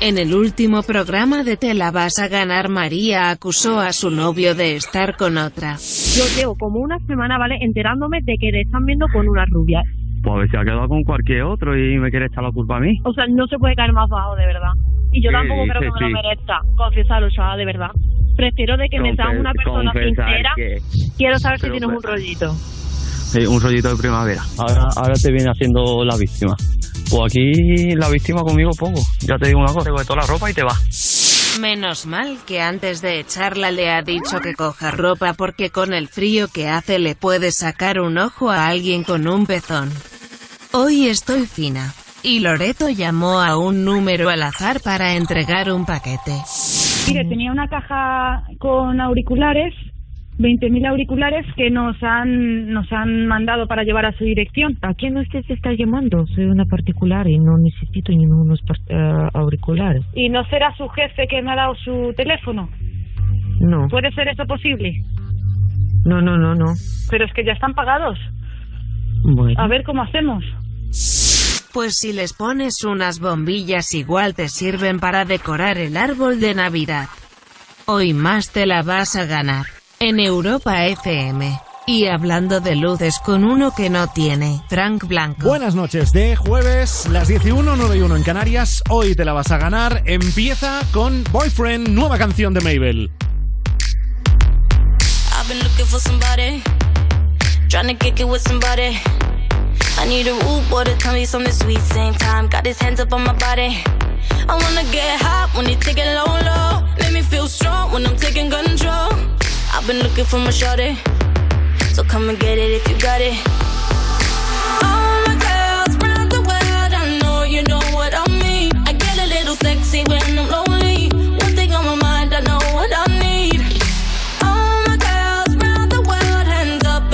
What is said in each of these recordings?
En el último programa de Te la vas a ganar, María acusó a su novio de estar con otra. Yo llevo como una semana, ¿vale? Enterándome de que le están viendo con una rubia. Pues a ver si ha quedado con cualquier otro y me quiere echar la culpa a mí. O sea, no se puede caer más bajo, de verdad. Y yo tampoco creo que sí, me lo merezca. Confiesarlo, chaval, de verdad. Prefiero de que me seas Confes- una persona sincera. que- Quiero saber si Pero, tienes un pues, rollito. Un rollito de primavera. Ahora, ahora te viene haciendo la víctima. Pues aquí la víctima conmigo poco. Ya te digo una cosa, te coge toda la ropa y te va. Menos mal que antes de echarla le ha dicho que coja ropa porque con el frío que hace le puede sacar un ojo a alguien con un pezón. Hoy estoy fina. Y Loreto llamó a un número al azar para entregar un paquete. Mire, tenía una caja con auriculares, 20.000 auriculares que nos han nos han mandado para llevar a su dirección. ¿A quién usted se está llamando? Soy una particular y no necesito ningunos eh, auriculares. ¿Y no será su jefe que me ha dado su teléfono? No, ¿Puede ser eso posible? no, no, no, no. Pero es que ya están pagados. Bueno, A ver cómo hacemos. Pues si les pones unas bombillas igual te sirven para decorar el árbol de Navidad. Hoy más te la vas a ganar. En Europa FM. Y hablando de luces con uno que no tiene, Frank Blanco. Buenas noches de jueves, las 11, 9 y 1 en Canarias. Hoy te la vas a ganar. Empieza con Boyfriend, nueva canción de Mabel. I've been looking for somebody, trying to kick it with somebody. I need a root boy to tell me something sweet. Same time, got his hands up on my body. I wanna get hot when he take it low, low. Make me feel strong when I'm taking control. I've been looking for my shorty, so come and get it if you got it. All my girls round the world, I know you know what I mean. I get a little sexy when I'm lonely. One thing on my mind, I know what I need. All my girls round the world, hands up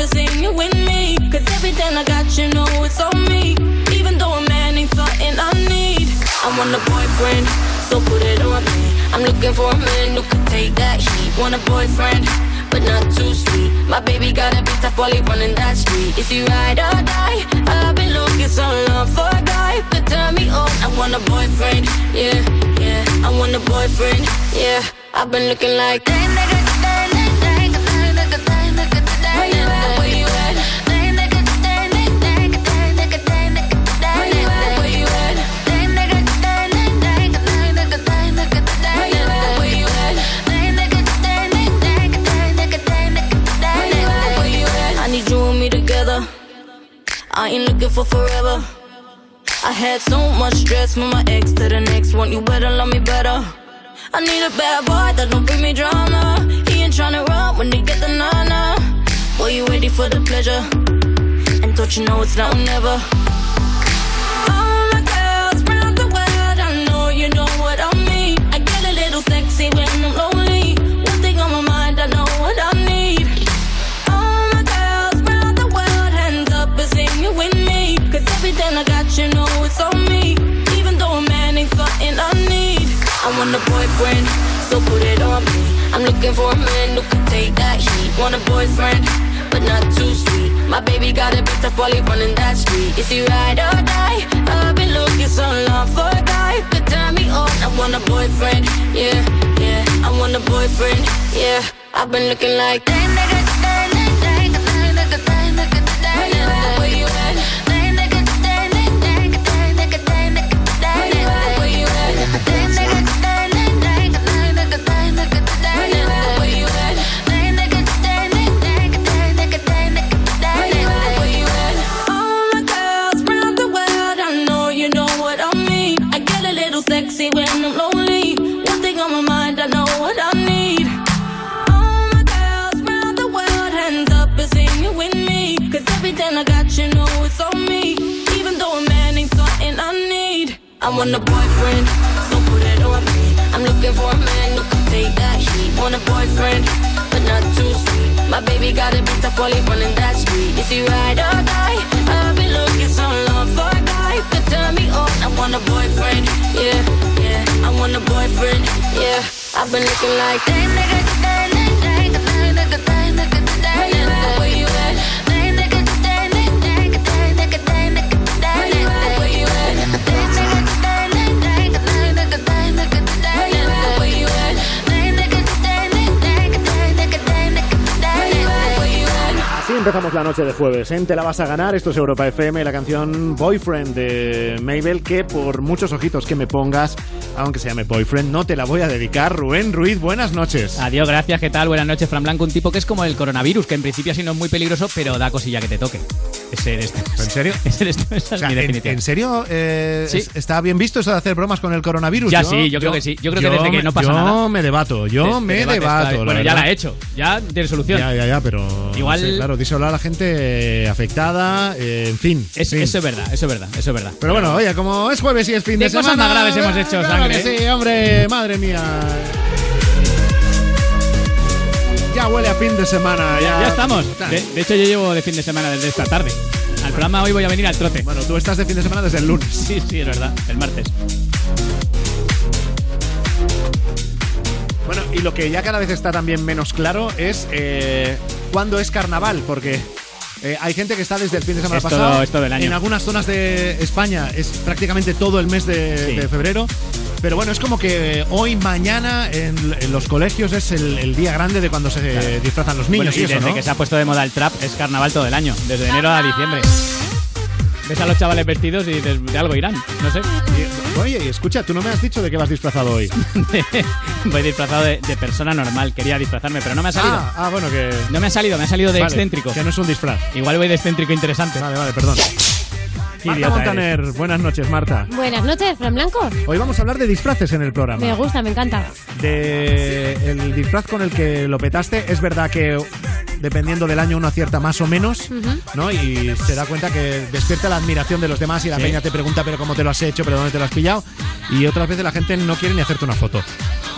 with me. Cause everything I got, you know it's on me. Even though a man ain't I need. I want a boyfriend, so put it on me. I'm looking for a man who could take that heat. Want a boyfriend, but not too sweet. My baby got a bit tough while he running that street. If you ride or die, I've been looking so long for a guy could turn me on. I want a boyfriend, yeah, yeah. I want a boyfriend, yeah. I've been looking like. Where you I ain't looking for forever. I had so much stress from my ex to the next one. You better love me better. I need a bad boy that don't bring me drama. He ain't tryna run when they get the nana. Boy, you ready for the pleasure? And don't you know it's now or never? All my girls round the world, I know you know what I mean. I get a little sexy when I'm lonely. I want a boyfriend, so put it on me. I'm looking for a man who can take that heat. Want a boyfriend, but not too sweet. My baby got a bit tough while he running that street. If you ride or die, I've been looking so long for a guy could turn me on. I want a boyfriend, yeah, yeah. I want a boyfriend, yeah. I've been looking like. Where you want a boyfriend, so put it on me. I'm looking for a man who can take that heat. Want a boyfriend, but not too sweet. My baby got a bit tough while he running that street. If you ride or die, I've been looking so long for a guy could turn me on. I want a boyfriend, yeah, yeah. I want a boyfriend, yeah. I've been looking like. Where you empezamos la noche de jueves. ¿eh? Te la vas a ganar. Esto es Europa FM, la canción Boyfriend de Mabel, que por muchos ojitos que me pongas, aunque se llame Boyfriend, no te la voy a dedicar. Rubén Ruiz, buenas noches. Adiós, gracias, ¿qué tal? Buenas noches, Fran Blanco. Un tipo que es como el coronavirus, que en principio así no es muy peligroso, pero da cosilla que te toque. Eres tú. ¿En serio? Esa O sea, es mi ¿en, en serio eh, Sí. es- está bien visto eso de hacer bromas con el coronavirus? Ya sí, yo creo que sí. Yo creo que desde que me- no pasa yo nada. me debato, yo Te- me debato. Bueno, ya la he hecho. Ya tiene solución. Ya, ya, ya, pero. Igual- no sé, claro, díselo a la gente afectada, eh, en fin. Es- fin. Eso es verdad, eso es verdad, eso es verdad. Pero bueno, oye, como es jueves y es fin de, De cosas semana. más graves hemos hecho claro sangre, que ¿eh? Sí, hombre, madre mía. Ya huele a fin de semana. Ya, Ya estamos. De, de hecho, yo llevo de fin de semana desde esta tarde. Al programa hoy voy a venir al trote. Bueno, tú estás de fin de semana desde el lunes. Sí, sí, es verdad. El martes. Bueno, y lo que ya cada vez está también menos claro es eh, cuándo es carnaval, porque eh, hay gente que está desde el fin de semana Es pasado. todo- es todo el año. En algunas zonas de España es prácticamente todo el mes de, Sí. de febrero. Pero bueno, es como que hoy, mañana, en, en los colegios es el, el día grande de cuando se disfrazan los niños Bueno, y y eso, desde ¿no? que se ha puesto de moda el trap, es carnaval todo el año. Desde enero a diciembre. Ves a los chavales vestidos y dices, de algo irán. No sé. Oye, escucha, tú no me has dicho de qué vas disfrazado hoy. Voy disfrazado de, de persona normal. Quería disfrazarme, pero no me ha salido. Ah, ah, bueno, que. No me ha salido, me ha salido de Vale, excéntrico. Que no es un disfraz. Igual voy de excéntrico interesante. Vale, vale, perdón. Marta Montaner, buenas noches, Marta. Buenas noches, Fran Blanco. Hoy vamos a hablar de disfraces en el programa. Me gusta, me encanta. de el disfraz con el que lo petaste. Es verdad que dependiendo del año uno acierta más o menos, ¿no? Y se da cuenta que despierta la admiración de los demás y la Sí. peña te pregunta, pero cómo te lo has hecho, pero dónde te lo has pillado. Y otras veces la gente no quiere ni hacerte una foto.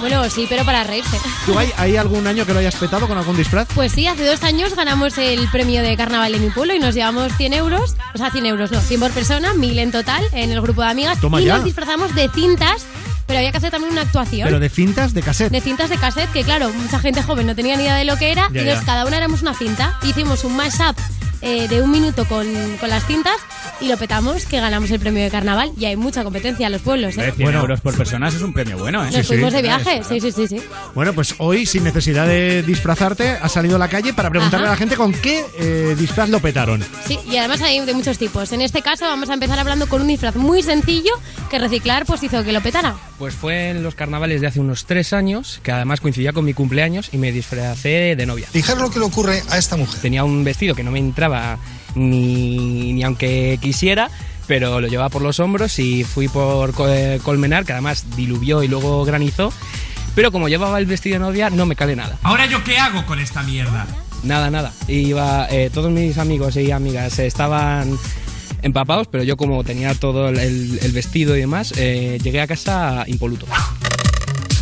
Bueno, sí, pero para reírse. ¿Tú hay, hay algún año que lo hayas petado con algún disfraz? Pues sí, hace dos años ganamos el premio de carnaval de mi pueblo y nos llevamos 100 euros, o sea, 100 euros, no, 100 por persona, 1000 en total en el grupo de amigas. Toma y ya. nos disfrazamos de cintas, pero había que hacer también una actuación. Pero de cintas de cassette. de cintas de cassette, que claro, mucha gente joven no tenía ni idea de lo que era, Ya, y entonces ya. cada una éramos una cinta. Hicimos un mashup eh, de un minuto con, con las cintas y lo petamos, que ganamos el premio de carnaval. Y hay mucha competencia en los pueblos, ¿eh? 100 Bueno. euros por persona es un premio bueno, ¿eh? Nos sí. fuimos de viaje, sí, sí, sí, sí. Bueno, pues hoy, sin necesidad de disfrazarte, has salido a la calle para preguntarle Ajá. a la gente con qué eh, disfraz lo petaron. Sí, y además hay de muchos tipos. En este caso vamos a empezar hablando con un disfraz muy sencillo que reciclar pues hizo que lo petara. Pues fue en los carnavales de hace unos tres años, que además coincidía con mi cumpleaños y me disfracé de novia. Fijaros lo que le ocurre a esta mujer. Tenía un vestido que no me entraba ni, ni aunque quisiera, pero lo llevaba por los hombros y fui por eh, Colmenar, que además diluvió y luego granizó. Pero como llevaba el vestido de novia, no me cabe nada. ¿Ahora yo qué hago con esta mierda? Nada, nada. Iba, eh, todos mis amigos y amigas estaban empapados, pero yo como tenía todo el, el vestido y demás, eh, llegué a casa impoluto.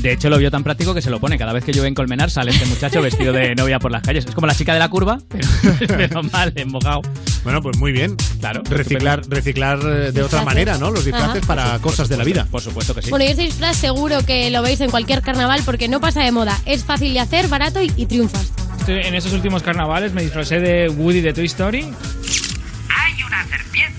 De hecho, lo vio tan práctico que se lo pone. Cada vez que llueve en Colmenar sale este muchacho vestido de novia por las calles. Es como la chica de la curva, pero, pero mal, embogado. Bueno, pues muy bien. Claro. Reciclar, reciclar eh, de otra manera, ¿no? Los disfraces Ajá. para cosas de la vida. Por supuesto que sí. Bueno, y este disfraz seguro que lo veis en cualquier carnaval porque no pasa de moda. Es fácil de hacer, barato y, y triunfas. En esos últimos carnavales me disfracé de Woody de Toy Story. ¡Hay una serpiente!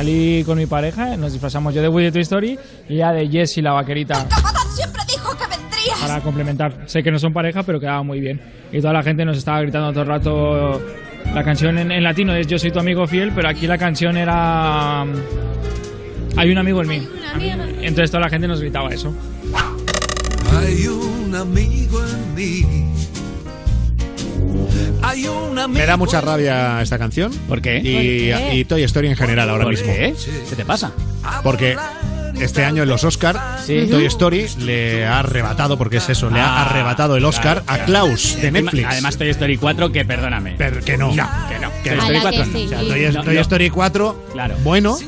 Salí con mi pareja, nos disfrazamos yo de Woody de Toy Story y ella de Jessie la vaquerita siempre dijo que vendrías! para complementar. Sé que no son pareja, pero quedaba muy bien. Y toda la gente nos estaba gritando todo el rato. La canción en, en latino es Yo soy tu amigo fiel, pero aquí la canción era. um, Hay un amigo en mí. Entonces toda la gente nos gritaba eso. Hay un amigo en mí. Me da mucha rabia esta canción. ¿Por qué? Y, ¿Por qué? y Toy Story en general ahora ¿Por mismo. qué? ¿Qué te pasa? Porque este año en los Oscar, Sí. Toy Story le ha arrebatado, porque es eso, le ha Ah, arrebatado el Oscar claro, a Klaus de Netflix. Además, Toy Story 4, que perdóname. pero que no. que no. Que Toy no. Story Ala 4 que no. sí. O sea, Toy, No, Toy no. Story 4, Claro. bueno,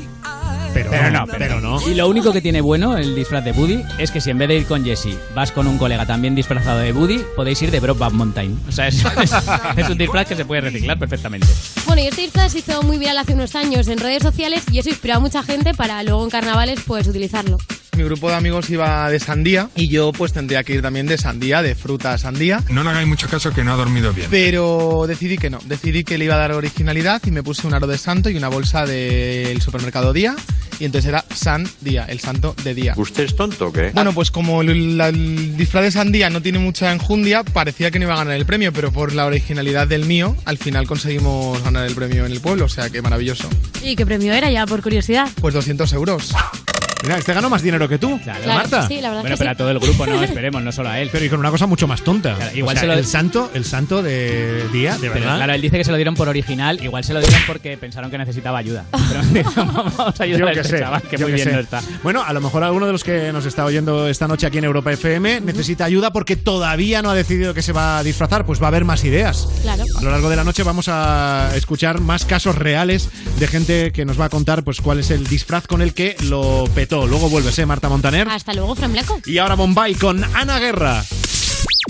pero, Pero no, pero, pero no. Y lo único que tiene bueno el disfraz de Woody es que si en vez de ir con Jesse vas con un colega también disfrazado de Woody, podéis ir de Brokeback Mountain. O sea, es, es- es un disfraz que se puede reciclar perfectamente. Bueno, y este disfraz se hizo muy viral hace unos años en redes sociales y eso inspiró a mucha gente para luego en carnavales pues utilizarlo. Mi grupo de amigos iba de sandía y yo pues tendría que ir también de sandía, de fruta sandía. No le hagáis mucho caso que no ha dormido bien. Pero decidí que no, decidí que le iba a dar originalidad y me puse un aro de santo y una bolsa del supermercado Día y entonces era San Día, el santo de día. ¿Usted es tonto o qué? Bueno, pues como el, la- el disfraz de sandía no tiene mucha enjundia, parecía que no iba a ganar el premio, pero por la originalidad del mío, al final conseguimos ganar el premio en el pueblo, o sea que maravilloso. ¿Y qué premio era ya, por curiosidad? Pues 200 euros. Mira, este ganó más dinero que tú, Claro, Marta. sí, la verdad Bueno, que pero sí. a todo el grupo, no, esperemos, no solo a él. Pero y con una cosa mucho más tonta. igual O sea, se lo- el santo, el santo de día, de Pero verdad. claro, él dice que se lo dieron por original, igual se lo dieron porque pensaron que necesitaba ayuda. Pero vamos a ayudar a que este sé, chaval, que yo muy que bien sé. no está. Bueno, a lo mejor alguno de los que nos está oyendo esta noche aquí en Europa FM necesita ayuda porque todavía no ha decidido que se va a disfrazar, pues va a haber más ideas. Claro. A lo largo de la noche vamos a escuchar más casos reales de gente que nos va a contar pues cuál es el disfraz con el que lo petó. Luego vuelves, ¿eh, Marta Montaner? Hasta luego, Fran Blanco. Y ahora Bombay con Ana Guerra.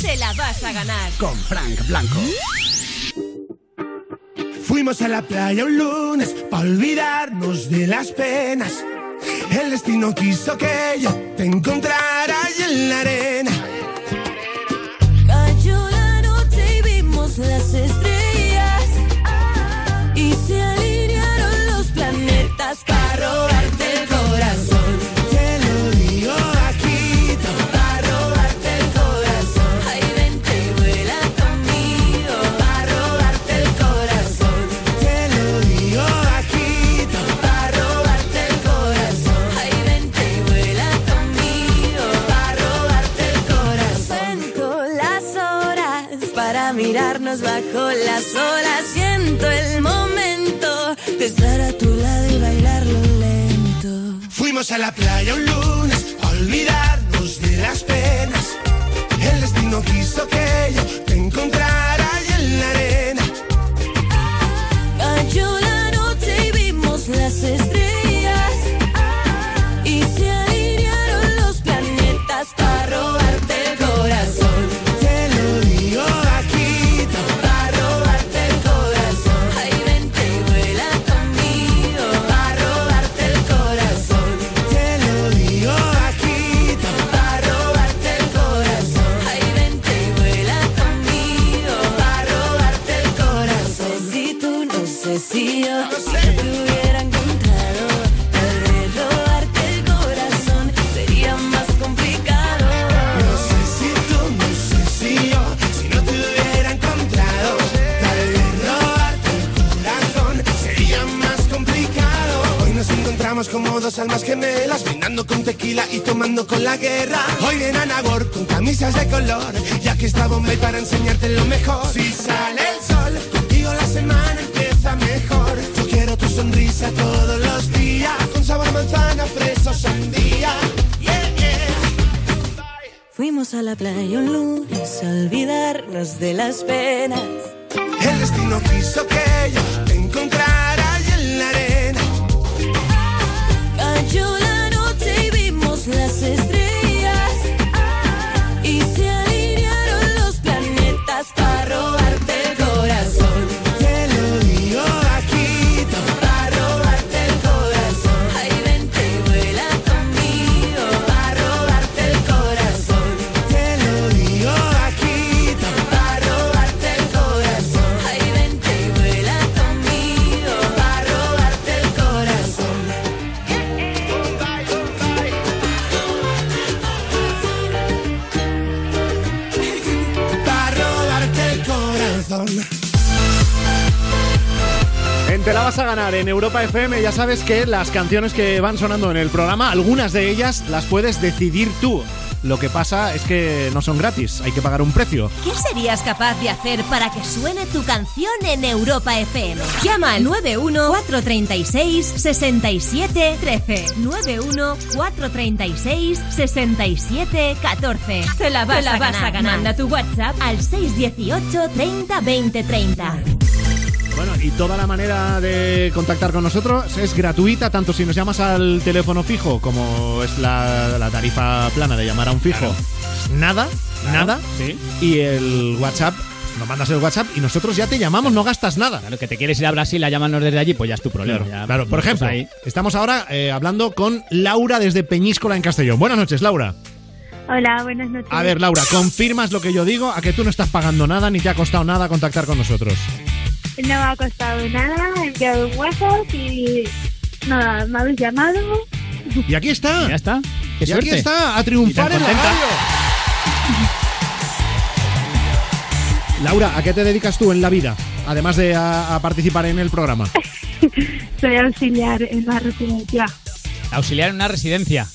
Te la vas a ganar. Con Frank Blanco. Fuimos a la playa un lunes para olvidarnos de las penas. El destino quiso que yo te encontrara ahí en la arena. Ya sabes que las canciones que van sonando en el programa, algunas de ellas las puedes decidir tú. Lo que pasa es que no son gratis, hay que pagar un precio. ¿Qué serías capaz de hacer para que suene tu canción en Europa FM? Llama al 91 436 67 13. 91 436 67 14. Te la vas, a, ganar. Manda tu WhatsApp al 618 30 20 30. Y toda la manera de contactar con nosotros es gratuita, tanto si nos llamas al teléfono fijo como es la, la tarifa plana de llamar a un fijo. Nada, nada. Y el WhatsApp nos mandas el WhatsApp y nosotros ya te llamamos, no gastas nada. Claro, que te quieres ir a Brasil a llamarnos desde allí, pues ya es tu problema. Claro, ya- claro. por ejemplo, ahí. estamos ahora eh, hablando con Laura desde Peñíscola en Castellón. Buenas noches, Laura. Hola, buenas noches. A ver, Laura, ¿confirmas lo que yo digo? A que tú no estás pagando nada ni te ha costado nada contactar con nosotros. No me ha costado nada, he enviado un WhatsApp y nada, me habéis llamado. Y aquí está. Ya está. Qué y aquí está, a triunfar en la radio. Laura, ¿a qué te dedicas tú en la vida? Además de a, a participar en el programa. Soy auxiliar en la residencia. Auxiliar en una residencia.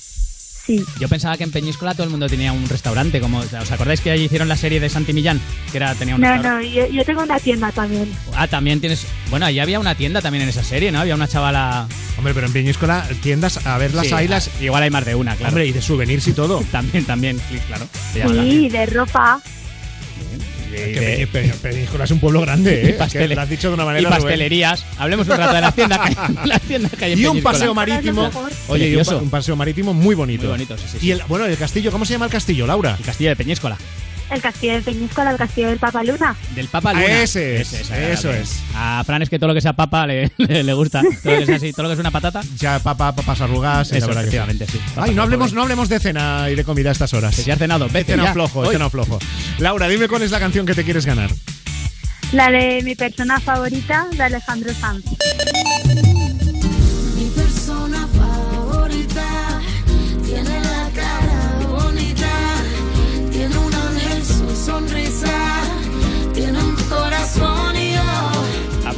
Sí. Yo pensaba que en Peñíscola todo el mundo tenía un restaurante, como ¿os acordáis que allí hicieron la serie de Santi Millán? Que era tenía un No, restaurante. no, yo, yo tengo una tienda también. Ah, también tienes. Bueno, allí había una tienda también en esa serie, ¿no? Había una chavala. Hombre, pero en Peñíscola tiendas a ver las Sí, ailas. Igual hay más de una, claro. Hombre, y de souvenirs y todo. también, también, sí, claro. Sí, de ropa. Es que es un pueblo grande, ¿eh? Y pastele- Es que lo has dicho de una manera y Rubén. pastelerías. Hablemos un rato de las tiendas que hay, las tiendas que hay en Y un Peñíscola. paseo marítimo. Oye, y un, pa- Precioso. un paseo marítimo muy bonito. Muy bonito, sí, sí, Y el, bueno, el castillo, ¿cómo se llama el castillo, Laura? El castillo de Peñíscola. El castillo de Peñíscola, el castillo del Papaluna. Del Papa Luna. Ah, ese es, eso es. A Fran es que todo lo que sea papa le, le, le gusta. Todo lo que sea así, todo lo que es una patata. Ya papa, papas arrugadas. y Eso, la verdad que sí. efectivamente, sí. Ay, no hablemos, no hablemos de cena y de comida a estas horas. Que si has cenado, vete cenado ya. flojo, Hoy. cenado flojo. Laura, dime cuál es la canción que te quieres ganar. La de mi persona favorita, de Alejandro Sanz.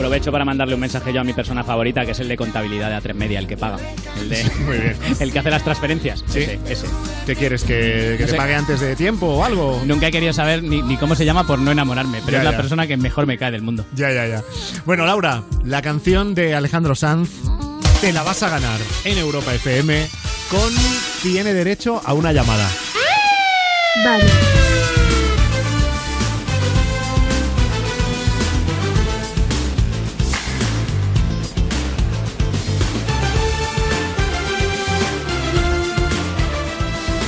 Aprovecho para mandarle un mensaje yo a mi persona favorita, que es el de contabilidad de A3 Media, el que paga. El, de, Muy bien. el que hace las transferencias. Sí. Ese, ese. ¿Qué quieres? ¿Que, que No te sé. pague antes de tiempo o algo? Nunca he querido saber ni, ni cómo se llama por no enamorarme, pero Ya, es la ya. persona que mejor me cae del mundo. Ya, ya, ya. Bueno, Laura, la canción de Alejandro Sanz te la vas a ganar en Europa FM con Tiene derecho a una llamada. Vale.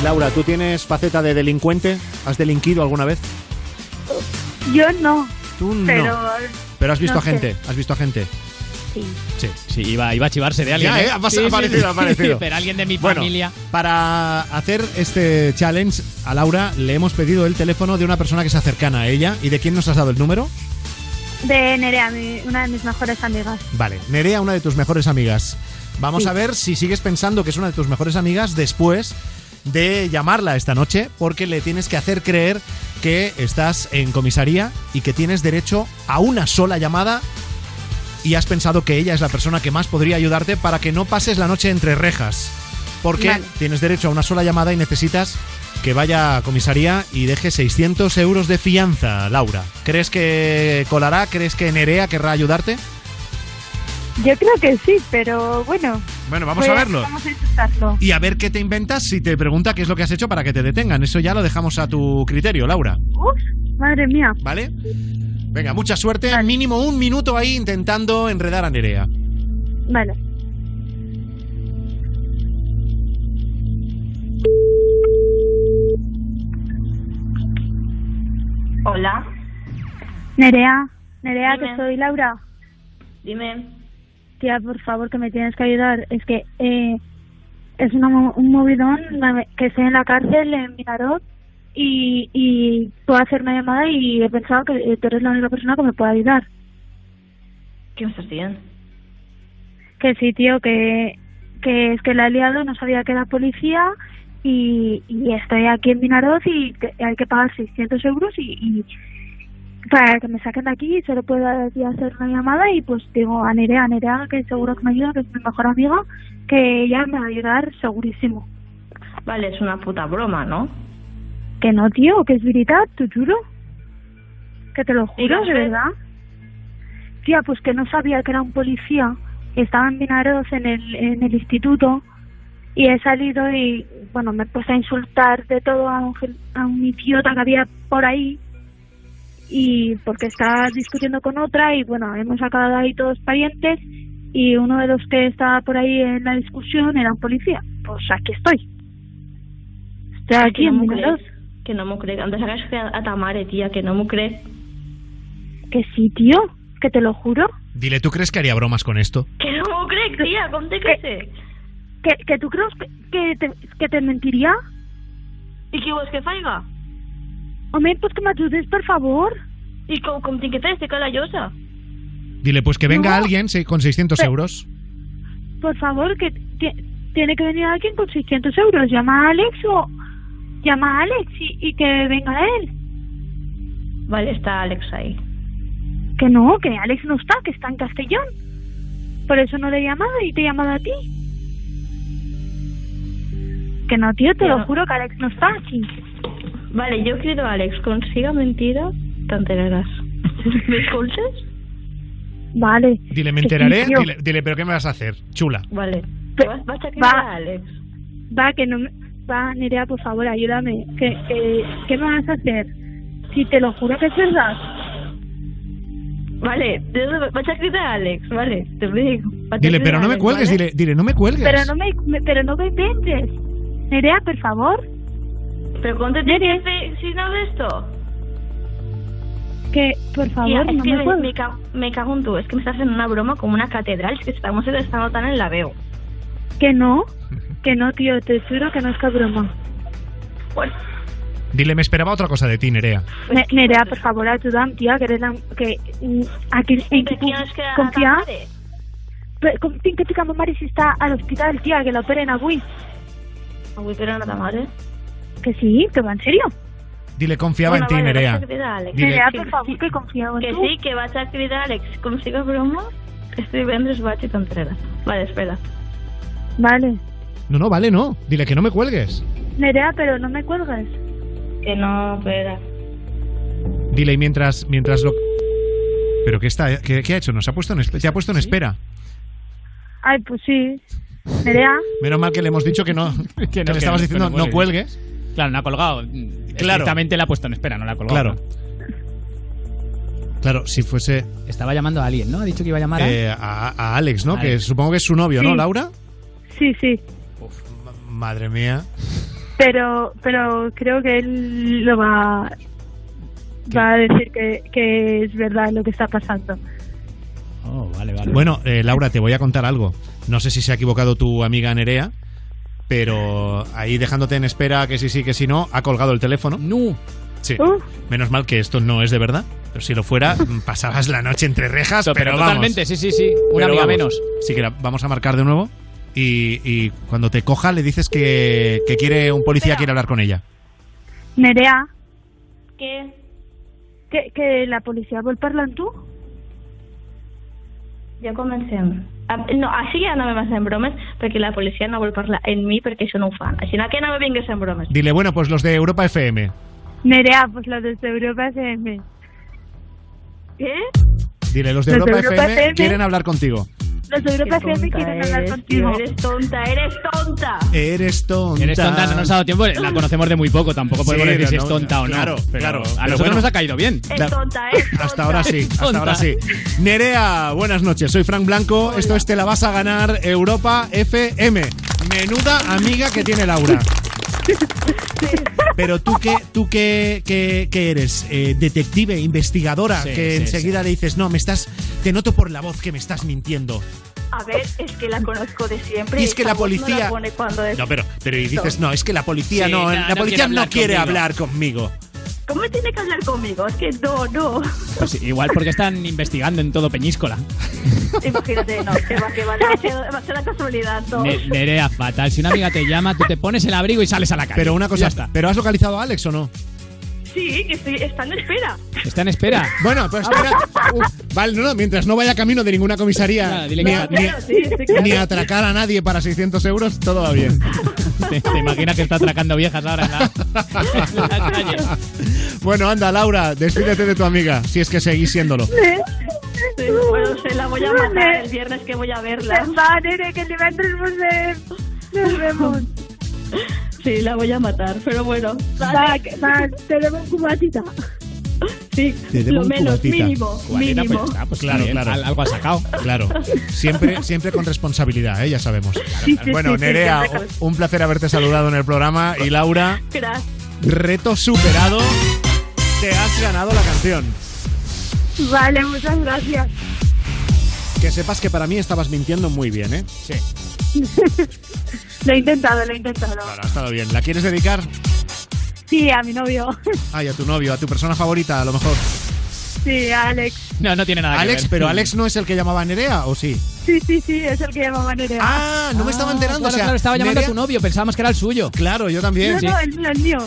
Laura, ¿tú tienes faceta de delincuente? ¿Has delinquido alguna vez? Yo no. Tú no. Pero. Pero has visto no a gente, sé. has visto a gente. Sí. Sí. Sí, iba, iba a chivarse de alguien. Ya, ¿eh? ¿eh? Ha Sí, aparecido, sí. ha aparecido. Pero alguien de mi Bueno, familia. Para hacer este challenge a Laura le hemos pedido el teléfono de una persona que se cercana a ella. ¿Y de quién nos has dado el número? De Nerea, mi- una de mis mejores amigas. Vale, Nerea, una de tus mejores amigas. Vamos Sí. a ver si sigues pensando que es una de tus mejores amigas después de llamarla esta noche, porque le tienes que hacer creer que estás en comisaría y que tienes derecho a una sola llamada y has pensado que ella es la persona que más podría ayudarte para que no pases la noche entre rejas. Porque Vale. tienes derecho a una sola llamada y necesitas que vaya a comisaría y deje 600 euros de fianza, Laura. ¿Crees que colará? ¿Crees que Nerea querrá ayudarte? Yo creo que sí, pero bueno. Bueno, vamos a verlo. Vamos a intentarlo. Y a ver qué te inventas si te pregunta qué es lo que has hecho para que te detengan. Eso ya lo dejamos a tu criterio, Laura. Uf, madre mía. ¿Vale? Venga, mucha suerte. Mínimo un minuto ahí intentando enredar a Nerea. Vale. Hola, Nerea, Nerea, Dime. que soy Laura. dime. Tía, por favor, que me tienes que ayudar. Es que eh, es una un movidón que estoy en la cárcel en Minarot y, y puedo hacer una llamada y he pensado que eh, tú eres la única persona que me puede ayudar. ¿Qué me estás diciendo? Que sí, tío, que, que es que la he liado, no sabía que era policía y, y estoy aquí en Minaroz y hay que pagar 600 euros y, y para que me saquen de aquí solo puedo hacer una llamada y pues digo a Nerea, Nerea que seguro que me ayuda, que es mi mejor amiga, que ella me va a ayudar segurísimo. Vale, es una puta broma, ¿no? Que no, tío, que es verdad, te juro. Que te lo ¿Y juro, de verdad. Tía, pues que no sabía que era un policía. Estaba en Vinaroz en el, en el instituto y he salido y, bueno, me he puesto a insultar de todo a un, a un idiota que había por ahí y porque estaba discutiendo con otra y, bueno, hemos acabado ahí todos parientes y uno de los que estaba por ahí en la discusión era un policía. Pues aquí estoy. Estoy aquí que no en crec. Que no. Em deixaràs fer a ta mare, tia, que no m'ho crec. Que sí, tío, que te lo juro. Dile, ¿tú crees que haría bromas con esto? Que no crec, tia, com té que ser? Que, que tu creus que, que, te, que te mentiria? I què vols que faiga? Home, pues que m'ajudes, per favor. I com, com tinc que fer? Estic a la llosa. Dile, pues que venga No. alguien sí, con 600 Pe- euros. Por favor, que ti- tiene que venir alguien con 600 euros. Llama a Alex o... Llama a Alex y, y que venga él. Vale, está Alex ahí. Que no, que Alex no está, que está en Castellón. Por eso no le he llamado y te he llamado a ti. Que no, tío, te Pero- lo juro que Alex no está aquí. Vale, crido a Alex. Consiga mentida, t'enteraràs. M'escoltes? Vale. Dile, me sí, enteraré. dile, dile, ¿pero qué me vas a hacer? Chula. Vale. Pe- Vas, vas a va. a Alex. Va, que no me... Va, Nerea, por favor, ayúdame. Que, que, ¿Qué me vas a hacer? Si te lo juro que es verdad. Vale, vaig a cridar a Alex, vale, te lo a Dile, pero no me cuelgues. ¿vale? Dile, dile, no me cuelgues. Pero no me, me- pero no me inventes. Nerea, por favor. Pero com te tinc que si no d'esto? Que, por favor, Tía, es no que me me, puedo. me, cago, me cago en tu, es que me estás haciendo una broma como una catedral, es que estamos está notando en la veo. Que no. Que no, tío, te juro que no es que broma. Bueno, Dile, me esperaba otra cosa de ti, Nerea. Ne- Nerea, por favor, ayúdame, tía, que eres la... Que, mm, aquí, en que anar a confiar. ta mare. Però com tinc que a ma mare si està a l'hospital, tia, que l'operen avui? Avui per a ta mare? Que sí, que va en serio. Dile, confiaba Bueno, en ti, vale, Nerea. vaig a cridar a Alex. Dile- Nerea, por favor, que confieu en Que sí, que vaig a cridar a Alex. Com siga broma, este divendres vaig i t'entraràs. Vale, espera. Vale. No, no, vale, no. Dile que no me cuelgues. Nerea, pero no me cuelgues. Que no, espera. Dile, y mientras, mientras lo. ¿Pero qué, está, qué, qué ha hecho? ¿Nos ha puesto en, te ha puesto en espera? Ay, pues sí. Nerea, Menos mal que le hemos dicho que no. que, le estabas diciendo no cuelgues. Claro, no ha colgado. Claro. Claro. le ha puesto en espera, no la ha colgado. Claro. Claro, si fuese Estaba llamando a alguien, ¿no? Ha dicho que iba a llamar a... eh, a, a Alex, ¿no? Que supongo que es su novio, ¿no. Laura? sí, sí. Madre mía. Pero, pero creo que él lo va, va a decir que, que es verdad lo que está pasando. Oh, vale, vale. Bueno, eh, Laura, te voy a contar algo. No sé si se ha equivocado tu amiga Nerea, pero ahí dejándote en espera que sí, sí, que sí, no, ha colgado el teléfono. No. Sí. Menos mal que esto no es de verdad. Pero si lo fuera, pasabas la noche entre rejas, Pero, pero, vamos. totalmente, sí, sí, sí. Una amiga vamos. menos. Sí que la vamos a marcar de nuevo. Y, y cuando te coja le dices que, que quiere un policía quiere hablar con ella. Nerea, Què? que, que la policía vol parlar amb tu? Ja comencem. Ah, No, així ja no me fem bromes perquè la policia no vol parlar en mi perquè això no ho fan. Així no que no me vingues en bromes. Dile, bueno, pues los de Europa FM. Nerea, pues los de Europa FM. ¿Qué? Dile, los de Los de Europa, Europa FM, FM. quieren hablar contigo. Los tonta quieren hablar eres, contigo. eres tonta, eres tonta. Eres tonta. Eres tonta, no nos ha dado tiempo. La conocemos de muy poco, tampoco podemos Sí, decir si no, es tonta o no. claro, pero claro. A Pero nosotros bueno. nos ha caído bien. Es tonta, es tonta. Hasta ahora sí, hasta ahora sí. Nerea, buenas noches. Soy Frank Blanco. Esto es Te la vas a ganar Europa FM. Menuda amiga que tiene Laura. Pero tú qué, tú qué, qué, qué eres, Eh, detective, investigadora, Sí, que sí, enseguida le dices, no, me estás, te noto por la voz que me estás mintiendo. A ver, es que la conozco de siempre. Y es que la no policía- la pone cuando es... No, pero, pero y dices, no, es que la policía Sí, no, no, la no policía quiere no quiere conmigo. hablar conmigo. ¿Cómo tiene que hablar conmigo? Es que no, no. Pues igual porque están investigando en todo Peñíscola. Imagínate, no, que va, que va, va a ser, va a ser la casualidad, no. Ne- Nerea, fatal. Si una amiga te llama, tú te pones el abrigo y sales a la calle. Pero una cosa, ya está. ¿pero has localizado a Alex o no? Sí, que estoy, está en espera. Está en espera. Bueno, pues espera. Uf, vale, no, no, mientras no vaya camino de ninguna comisaría Nada, dile ni, que- a, Claro, ni- sí, sí, claro. ni a atracar a nadie para 600 euros, todo va bien. ¿Te, te imaginas que está atracando viejas ahora en la, en la calle? Bueno, anda, Laura, despídete de tu amiga, si es que seguís siéndolo. Sí, bueno, se la voy a matar el viernes que voy a verla. Va, nene, que el divendres nos vem. Nos vemos. Sí, la voy a matar, pero bueno. Va, que- va, te debo un cubatita. Sí, lo menos, cubatita. mínimo, Cuarenta, mínimo. pues, ah, pues Claro, bien, claro. al- Algo ha sacado. Claro, siempre, siempre con responsabilidad, ¿eh? ya sabemos. Sí, sí, Bueno, sí, sí, Nerea, un placer haberte saludado en el programa. Y Laura, Gracias. reto superado, te has ganado la canción. Vale, muchas gracias. Que sepas que para mí estabas mintiendo muy bien, ¿eh? Sí. Lo he intentado, lo he intentado. Ha estado bien. ¿La quieres dedicar? Sí, a mi novio. Ay, a tu novio, a tu persona favorita, a lo mejor. Sí, a Alex. No, no tiene nada Alex, que ver. pero Alex no es el que llamaba Nerea, ¿o sí? Sí, sí, sí, es el que llamaba Nerea. Ah, no me estaba enterando. Claro, o sea, claro, estaba llamando Nerea- a tu novio, pensábamos que era el suyo. Claro, yo también. No, no, el mío, el mío.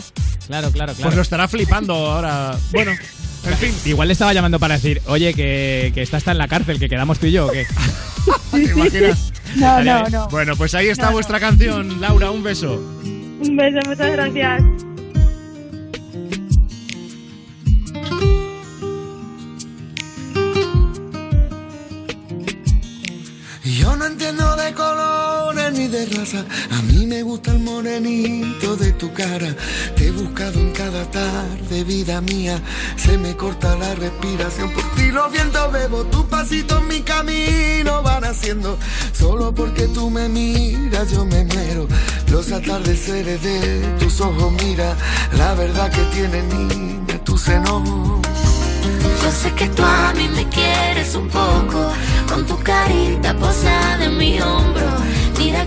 Claro, claro, claro. Pues lo estará flipando ahora. Bueno, en fin. Igual le estaba llamando para decir, oye, que, que esta está en la cárcel, que quedamos tú y yo, ¿o qué? ¿Te imaginas? No, no, no. Bueno, pues ahí está No, no. vuestra canción. Laura, un beso. Un beso, muchas gracias. Yo no entiendo de colores ni de raza. A mí me gusta el morenito de tu cara. Te he buscado en cada tarde, vida mía. Se me corta la respiración. Por ti los vientos bebo. Tus pasitos mi camino van haciendo. Solo porque tú me miras, yo me muero. Los atardeceres de tus ojos, mira. La verdad que tiene niña tu seno. Yo sé que tú a mí me quieres un poco, con tu carita posada en mi hombro. Mira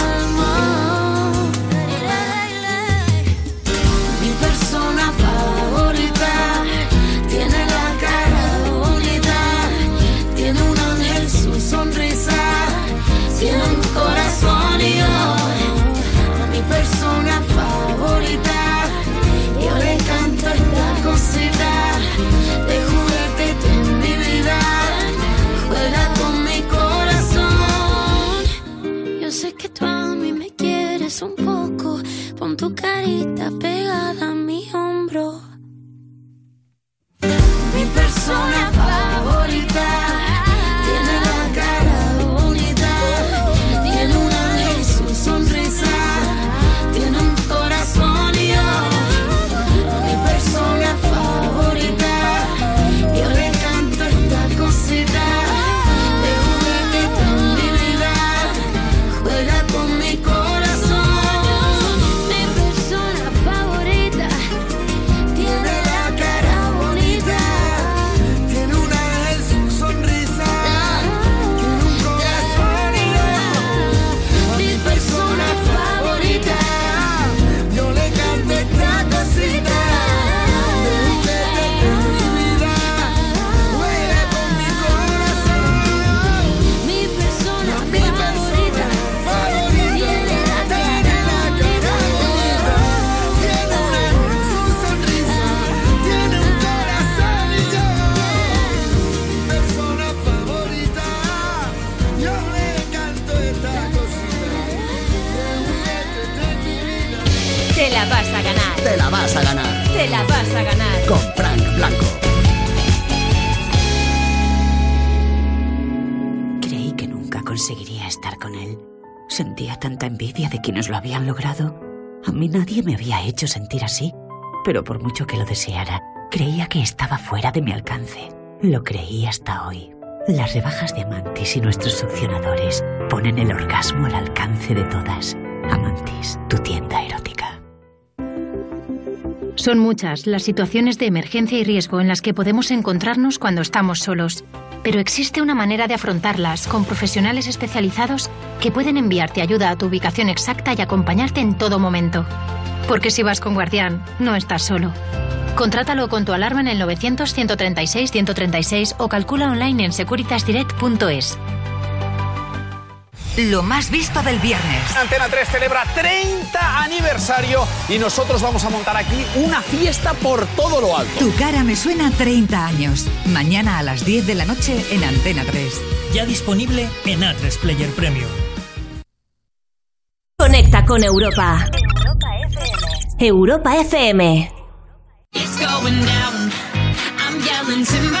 Tanta envidia de quienes lo habían logrado. A mí nadie me había hecho sentir así, pero por mucho que lo deseara, creía que estaba fuera de mi alcance. Lo creí hasta hoy. Las rebajas de Amantis y nuestros succionadores ponen el orgasmo al alcance de todas. Amantis, tu tienda erótica. Son muchas las situaciones de emergencia y riesgo en las que podemos encontrarnos cuando estamos solos, pero existe una manera de afrontarlas con profesionales especializados que pueden enviarte ayuda a tu ubicación exacta y acompañarte en todo momento. Porque si vas con Guardián, no estás solo. Contrátalo con tu alarma en el 900-136-136 o calcula online en securitasdirect.es. Lo más visto del viernes. Antena 3 celebra 30 aniversario y nosotros vamos a montar aquí una fiesta por todo lo alto. Tu cara me suena 30 años. Mañana a las 10 de la noche en Antena 3. Ya disponible en A3 Player Premium. Conecta con Europa. Europa FM. It's going down. I'm yelling timber.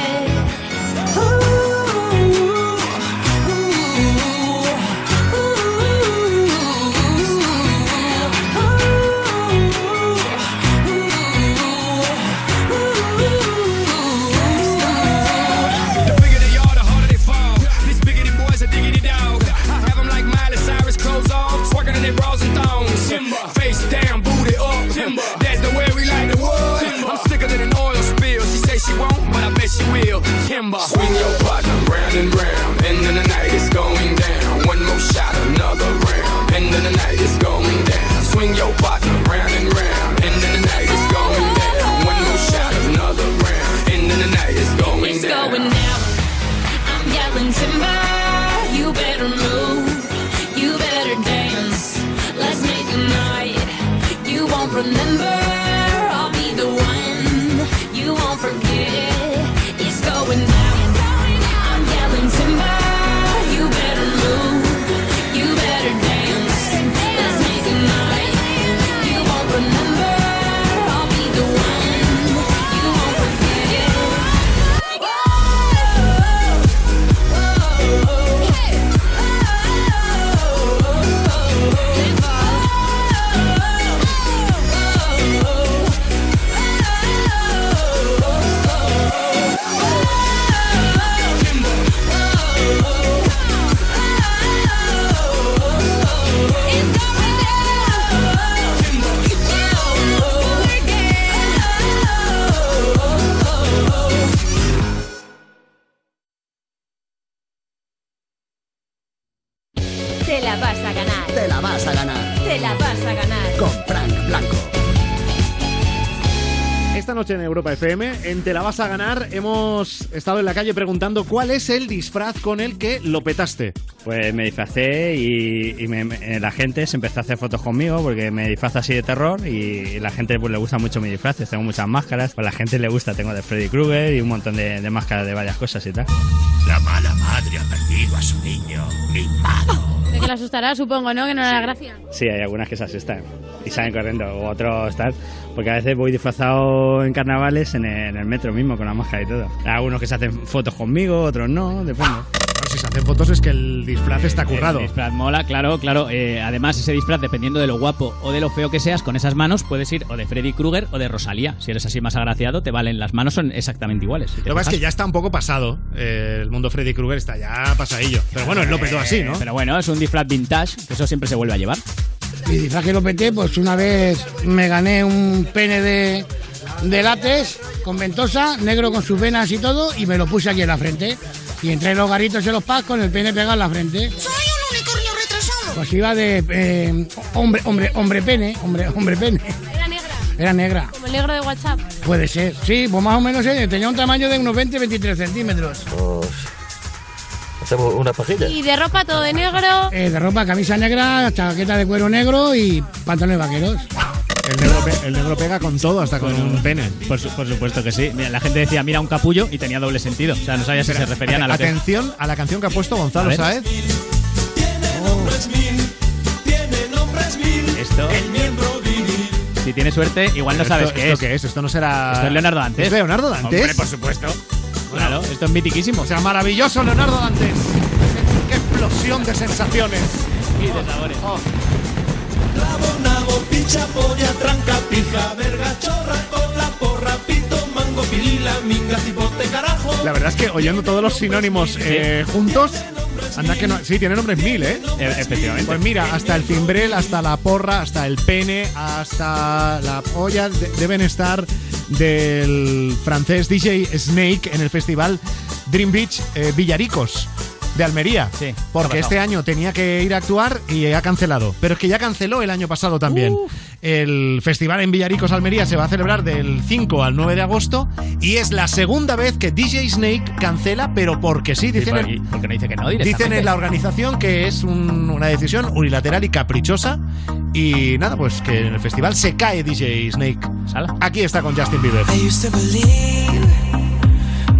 Swing your partner Europa FM, en Te la vas a ganar, hemos estado en la calle preguntando cuál es el disfraz con el que lo petaste. Pues me disfracé y, y me- me- la gente se empezó a hacer fotos conmigo porque me disfrazo así de terror y la gente pues le gusta mucho mis disfraces. Tengo muchas máscaras, pues la gente le gusta. Tengo de Freddy Krueger y un montón de, de máscaras de varias cosas y tal. La mala madre ha perdido a su niño. Mimado. De que la asustará, supongo, ¿no? Que no la gracia. Sí, hay algunas que se asustan y salen corriendo, o otros tal. Porque a veces voy disfrazado en carnavales en el, en el metro mismo, con la máscara y todo. Hay algunos que se hacen fotos conmigo, otros no, depende. Se hacen fotos es que el disfraz está currado. El disfraz mola, claro, claro. Eh, además, ese disfraz, dependiendo de lo guapo o de lo feo que seas, con esas manos puedes ir o de Freddy Krueger o de Rosalía. Si eres así más agraciado, te valen. Las manos son exactamente iguales. Si Lo que pasa es que ya está un poco pasado. Eh, el mundo Freddy Krueger está ya pasadillo. Pero bueno, él lo petó así, ¿no? Pero bueno, es un disfraz vintage, que eso siempre se vuelve a llevar. Mi disfraz que lo peté, pues una vez me gané un pene de, de látex con ventosa, negro con sus venas y todo, y me lo puse aquí en la frente. Y entré en los garritos y los packs con el pene pegado en la frente. ¡Soy un unicornio retrasado! Pues iba de eh, hombre, hombre, hombre pene, hombre, hombre pene. Era negra, Era negra. como el negro de WhatsApp. Puede ser, sí, pues más o menos eh, tenía un tamaño de unos 20-23 centímetros. ¿Hacemos una pajilla? Y de ropa todo de negro. Eh, de ropa, camisa negra, chaqueta de cuero negro y pantalones vaqueros. El negro, pe- el negro pega con todo, hasta con un pene. Por, su- por supuesto que sí. Mira, la gente decía, mira un capullo y tenía doble sentido. O sea, no sabía si se referían a lo que... Atención a la canción que ha puesto Gonzalo ver. Saez. Esto... Si tienes suerte, igual no sabes esto- qué ¿esto es. qué es? Esto no será... Esto es Leonardo Dantes. ¿Es Leonardo Dantes? Hombre, por supuesto. Claro, esto es mitiquísimo. O sea, maravilloso Leonardo Dantes. Qué explosión de sensaciones. Y de sabores. Nabo, pincha, polla, tranca, pija, verga, chorra, con la porra, pito, mango, pilila, minga, cipote, carajo. La verdad es que oyendo todos los sinónimos eh, juntos, anda que no. Sí, tiene nombres mil, ¿eh? Efectivamente. Pues mira, hasta el cimbrel, hasta la porra, hasta el pene, hasta la polla de- deben estar del francés DJ Snake en el festival Dream Beach eh, Villaricos de Almería. Sí. Porque ¿qué ha este año tenía que ir a actuar y ha cancelado. Pero es que ya canceló el año pasado también. El festival en Villaricos, Almería, se va a celebrar del 5 al 9 de agosto y es la segunda vez que DJ Snake cancela, pero porque sí, dicen, ¿Y en- por qué no dice que no dicen en la organización que es un- una decisión unilateral y caprichosa. Y nada, pues que en el festival se cae DJ Snake. Aquí está con Justin Bieber. I used to believe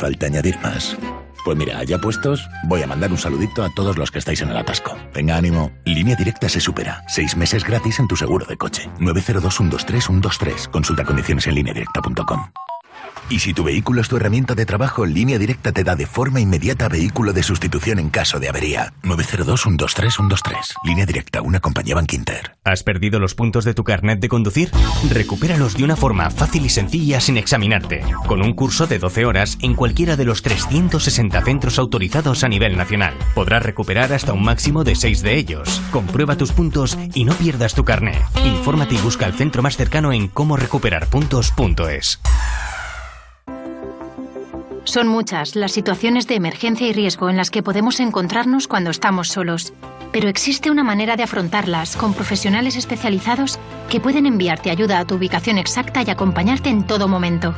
Falta añadir más. Pues mira, ya puestos, voy a mandar un saludito a todos los que estáis en el atasco. Venga, ánimo. Línea directa se supera. Seis meses gratis en tu seguro de coche. 902-123-123. Consulta condiciones en lineadirecta.com. Y si tu vehículo es tu herramienta de trabajo, Línea Directa te da de forma inmediata vehículo de sustitución en caso de avería. 902-123-123. Línea Directa, una compañía Bankinter. ¿Has perdido los puntos de tu carnet de conducir? Recupéralos de una forma fácil y sencilla sin examinarte, con un curso de 12 horas en cualquiera de los 360 centros autorizados a nivel nacional. Podrás recuperar hasta un máximo de 6 de ellos. Comprueba tus puntos y no pierdas tu carnet. Infórmate y busca el centro más cercano en cómo recuperar puntos.es. Son muchas las situaciones de emergencia y riesgo en las que podemos encontrarnos cuando estamos solos, pero existe una manera de afrontarlas con profesionales especializados que pueden enviarte ayuda a tu ubicación exacta y acompañarte en todo momento.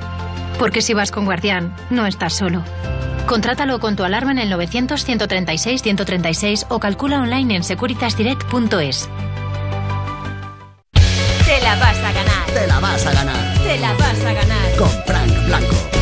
Porque si vas con Guardián, no estás solo. Contrátalo con tu alarma en el 900-136-136 o calcula online en securitasdirect.es. Te la vas a ganar. te la vas a ganar. Te la vas a ganar. Con Frank Blanco.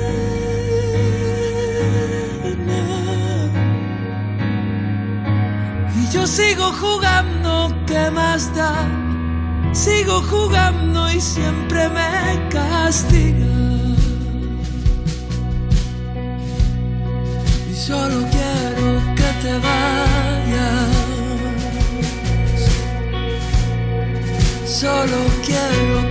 Yo sigo jugando, ¿qué más da? Sigo jugando y siempre me castiga. Y solo quiero que te vayas. Solo quiero que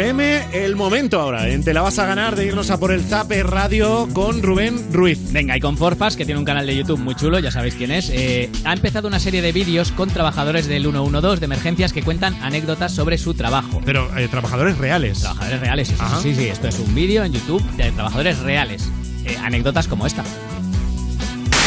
FM. El momento ahora, en Te la vas a ganar de irnos a por el Zape Radio con Rubén Ruiz. Venga, y con Forfas, que tiene un canal de YouTube muy chulo, ya sabéis quién es, eh, ha empezado una serie de vídeos con trabajadores del 112 de emergencias que cuentan anécdotas sobre su trabajo. Pero eh, trabajadores reales. Trabajadores reales, sí, sí, Ajá. sí, sí, esto es un vídeo en YouTube de trabajadores reales. Eh, anécdotas como esta.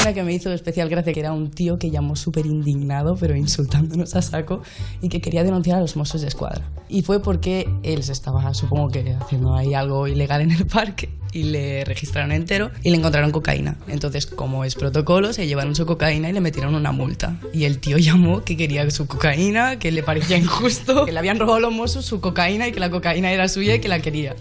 Una que me hizo especial gracia, que era un tío que llamó súper indignado, pero insultándonos a saco, y que quería denunciar a los Mossos de Escuadra. Y fue porque él se estaba, supongo que, haciendo ahí algo ilegal en el parque, y le registraron entero, y le encontraron cocaína. Entonces, como es protocolo, se llevaron su cocaína y le metieron una multa. Y el tío llamó que quería su cocaína, que le parecía injusto, que le habían robado los Mossos su cocaína y que la cocaína era suya y que la quería.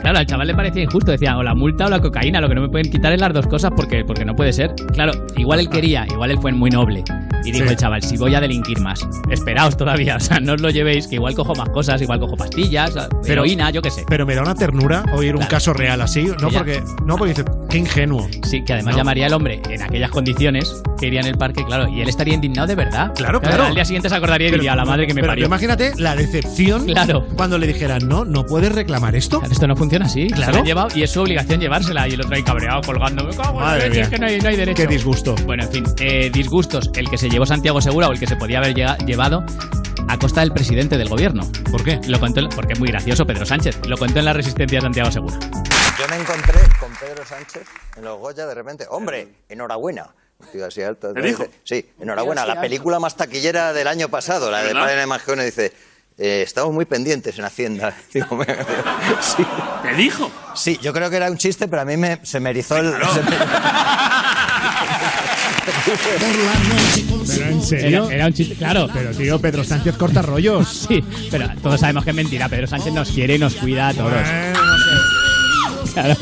Claro, al chaval le parecía injusto. Decía, o la multa o la cocaína. Lo que no me pueden quitar es las dos cosas porque, porque no puede ser. Claro, igual él quería, igual él fue muy noble. Y dijo Sí. el chaval, si voy a delinquir más, esperaos todavía, o sea, no os lo llevéis, que igual cojo más cosas, igual cojo pastillas, heroína, yo qué sé. Pero me da una ternura oír un caso real así, no porque, no porque dice, qué ingenuo. Sí, que además No. llamaría el hombre en aquellas condiciones que iría en el parque, claro, y él estaría indignado de verdad. Claro, claro. Al día siguiente se acordaría y Pero- diría, la madre que me pero parió. Imagínate la decepción Claro. cuando le dijeran, no, no puedes reclamar esto. Esto no funciona así. Claro. Se llevado y es su obligación llevársela. Y el otro ahí cabreado, colgando. Me cago en la Madre leche, mía. es que no hay, no hay derecho. Qué disgusto. Bueno, en fin, eh, disgustos. El que se llevó Santiago Segura o el que se podía haber llevado a costa del presidente del gobierno. ¿Por qué? Lo contó, porque es muy gracioso Pedro Sánchez. Lo contó en la resistencia de Santiago Segura. Yo me encontré con Pedro Sánchez en los Goya de repente. Hombre, enhorabuena. Digo así alto. ¿Me dijo? Sí, enhorabuena. La película más taquillera del año pasado, la de ¿Verdad? Padre de Magione, dice. eh, estamos muy pendientes en Hacienda. Digo, me- sí. ¿Te dijo? Sí, yo creo que era un chiste, pero a mí me, se me erizó el. se me- Pero en serio. Era, era un chiste, claro. Pero tío, Pedro Sánchez corta rollos. Sí, pero todos sabemos que es mentira. Pedro Sánchez nos quiere y nos cuida a todos. Claro,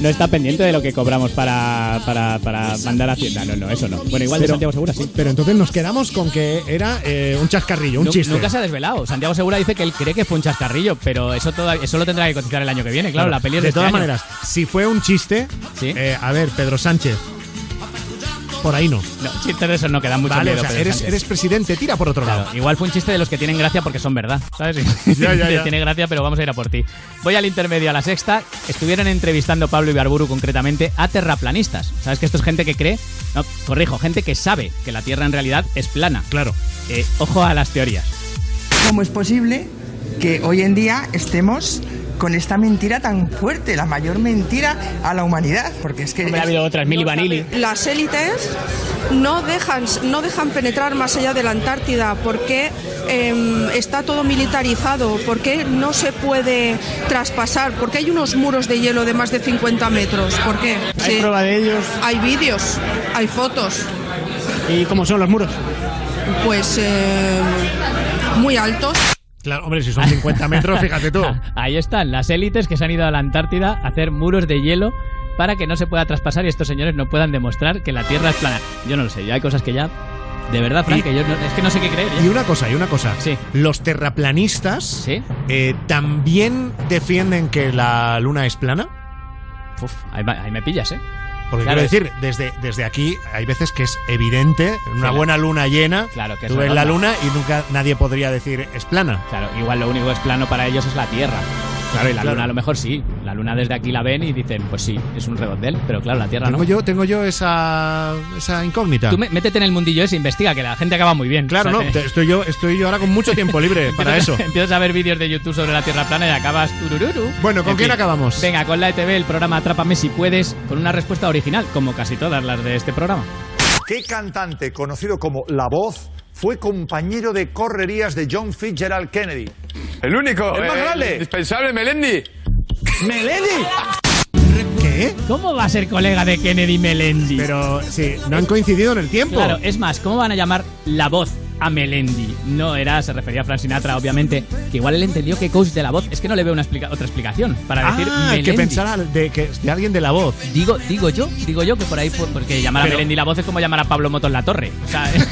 no está pendiente de lo que cobramos para, para, para mandar a Hacienda. No, no, eso no. Bueno, igual de Pero- Santiago Segura sí. Pero entonces nos quedamos con que era eh, un chascarrillo, un Nu- chiste. Nunca se ha desvelado. Santiago Segura dice que él cree que fue un chascarrillo, pero eso, toda- eso lo tendrá que cotizar el año que viene. Claro, la peli es de, de este todas año. maneras, si fue un chiste, eh, a ver, Pedro Sánchez, por ahí no. No, chistes de esos no quedan mucho Vale, miedo, o sea, Pedro eres, Sánchez. eres presidente, tira por otro Claro, lado. igual fue un chiste de los que tienen gracia porque son verdad, ¿sabes? Ya, ya, ya. Tiene gracia, pero vamos a ir a por ti. Voy al intermedio, a la sexta. Estuvieron entrevistando Pablo Ibarburu concretamente a terraplanistas. ¿Sabes que esto es gente que cree? No, corrijo, gente que sabe que la Tierra en realidad es plana. Claro. Eh, ojo a las teorías. ¿Cómo es posible que hoy en día estemos con esta mentira tan fuerte, la mayor mentira a la humanidad? Porque es que Hombre, ha habido otras, Mili Vanilli. Las élites no dejan, no dejan penetrar más allá de la Antártida porque em, está todo militarizado, porque no se puede traspasar, porque hay unos muros de hielo de más de 50 metros. ¿Por qué? ¿Hay prueba de ellos? Hay vídeos, hay fotos, ¿Y cómo son los muros? pues em, muy altos. Claro, hombre, si son 50 metros, fíjate tú. Ahí están, las élites que se han ido a la Antártida a hacer muros de hielo para que no se pueda traspasar y estos señores no puedan demostrar que la Tierra es plana. Yo no lo sé, yo hay cosas que ya... De verdad, Frank, Y- que yo no- es que no sé qué creer. ya. Y una cosa, y una cosa. Los terraplanistas eh, también defienden que la luna es plana. Uf, ahí, ahí me pillas, ¿eh? Porque Claro, quiero decir, desde, desde aquí hay veces que es evidente, en una Sí, buena luna llena, Claro, que tú es ves la luna y nunca nadie podría decir es plana. Claro, igual lo único que es plano para ellos es la Tierra. Claro, y la Claro. luna a lo mejor sí. La luna desde aquí la ven y dicen, pues sí, es un redondel, pero claro, la Tierra no. Tengo yo, tengo yo esa, esa incógnita. Tú me- métete en el mundillo ese, investiga, que la gente acaba muy bien. Claro, O sea, no, te- estoy yo, estoy yo ahora con mucho tiempo libre para eso. Empiezas- Empiezas a ver vídeos de YouTube sobre la Tierra plana y acabas turururu. Bueno, ¿con En quién fin. acabamos? Venga, con la ETV, el programa Atrápame si puedes, con una respuesta original, como casi todas las de este programa. ¿Qué cantante conocido como La Voz fue compañero de correrías de John Fitzgerald Kennedy? El único. El más eh, grande. Indispensable, Melendi. ¡Melendi! ¿Qué? ¿Cómo va a ser colega de Kennedy Melendi? Pero sí, no han coincidido en el tiempo. Claro, es más, ¿cómo van a llamar la voz a Melendi? No era, se refería a Frank Sinatra, obviamente, que igual él entendió que coach de la voz. Es que no le veo una explica- otra explicación para decir ah, Melendi. que pensara de, que, de alguien de la voz. Digo, digo yo, digo yo que por ahí, porque llamar a Pero- Melendi la voz es como llamar a Pablo Motos la torre. O sea, es,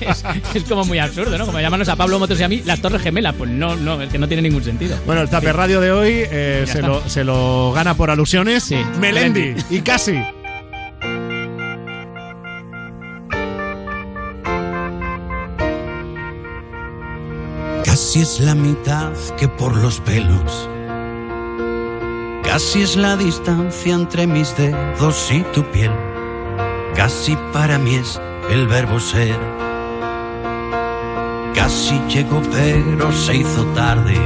es- es como muy absurdo, ¿no? Como llamarnos a Pablo Motos y a mí las torres gemelas. Pues no, no, es que no tiene ningún sentido. Bueno, el Taper Radio de hoy eh, se, lo, se lo gana por alusiones. Melendi. Melendi. Y casi. Casi es la mitad que por los pelos. Casi es la distancia entre mis dedos y tu piel. Casi para mí es el verbo ser. Casi llegó pero se hizo tarde.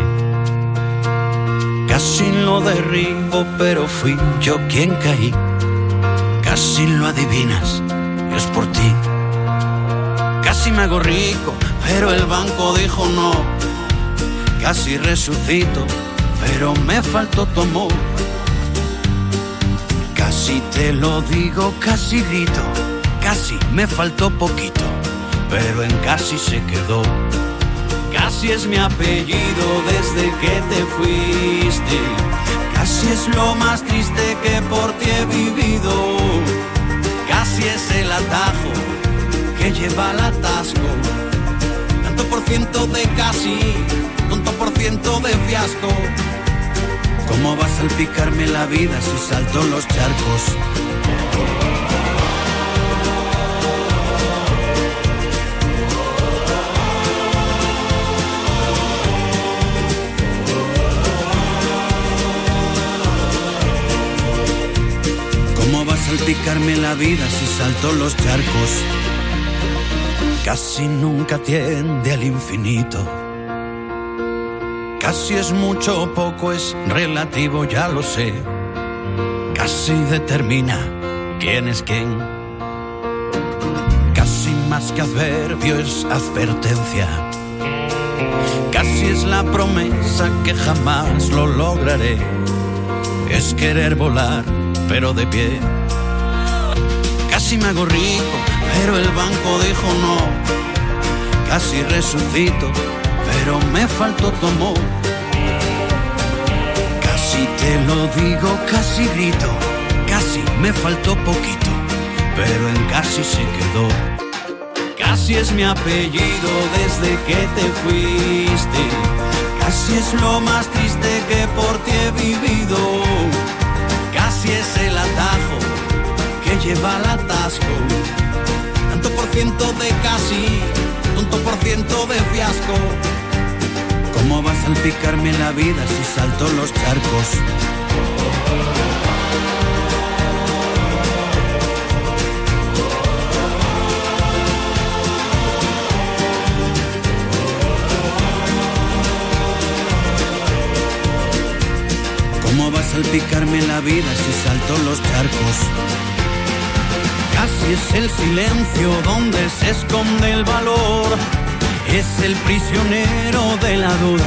Casi lo derribo pero fui yo quien caí. Casi lo adivinas, es por ti. Casi me hago rico, pero el banco dijo no. Casi resucito, pero me faltó tu amor. Casi te lo digo, casi grito, casi me faltó poquito, pero en casi se quedó. Casi es mi apellido desde que te fuiste. Casi es lo más triste que por ti he vivido. Casi es el atajo que lleva al atasco. Ciento de casi, tanto por ciento de fiasco. ¿Cómo va a salpicarme la vida si salto los charcos? ¿Cómo va a salpicarme la vida si salto los charcos? Casi nunca tiende al infinito. Casi es mucho o poco, es relativo, ya lo sé. Casi determina quién es quién. Casi más que adverbio es advertencia. Casi es la promesa que jamás lo lograré. Es querer volar, pero de pie. Casi me hago rico, pero el banco dijo no. Casi resucito, pero me faltó tu amor. Casi te lo digo, casi grito, casi me faltó poquito, pero en casi se quedó. Casi es mi apellido desde que te fuiste. Casi es lo más triste que por ti he vivido. Casi es el atajo que lleva al atasco. Tanto por ciento de casi, tanto por ciento de fiasco. ¿Cómo va a salpicarme la vida si salto los charcos? ¿Cómo va a salpicarme la vida si salto los charcos? Casi es el silencio donde se esconde el valor. Es el prisionero de la duda.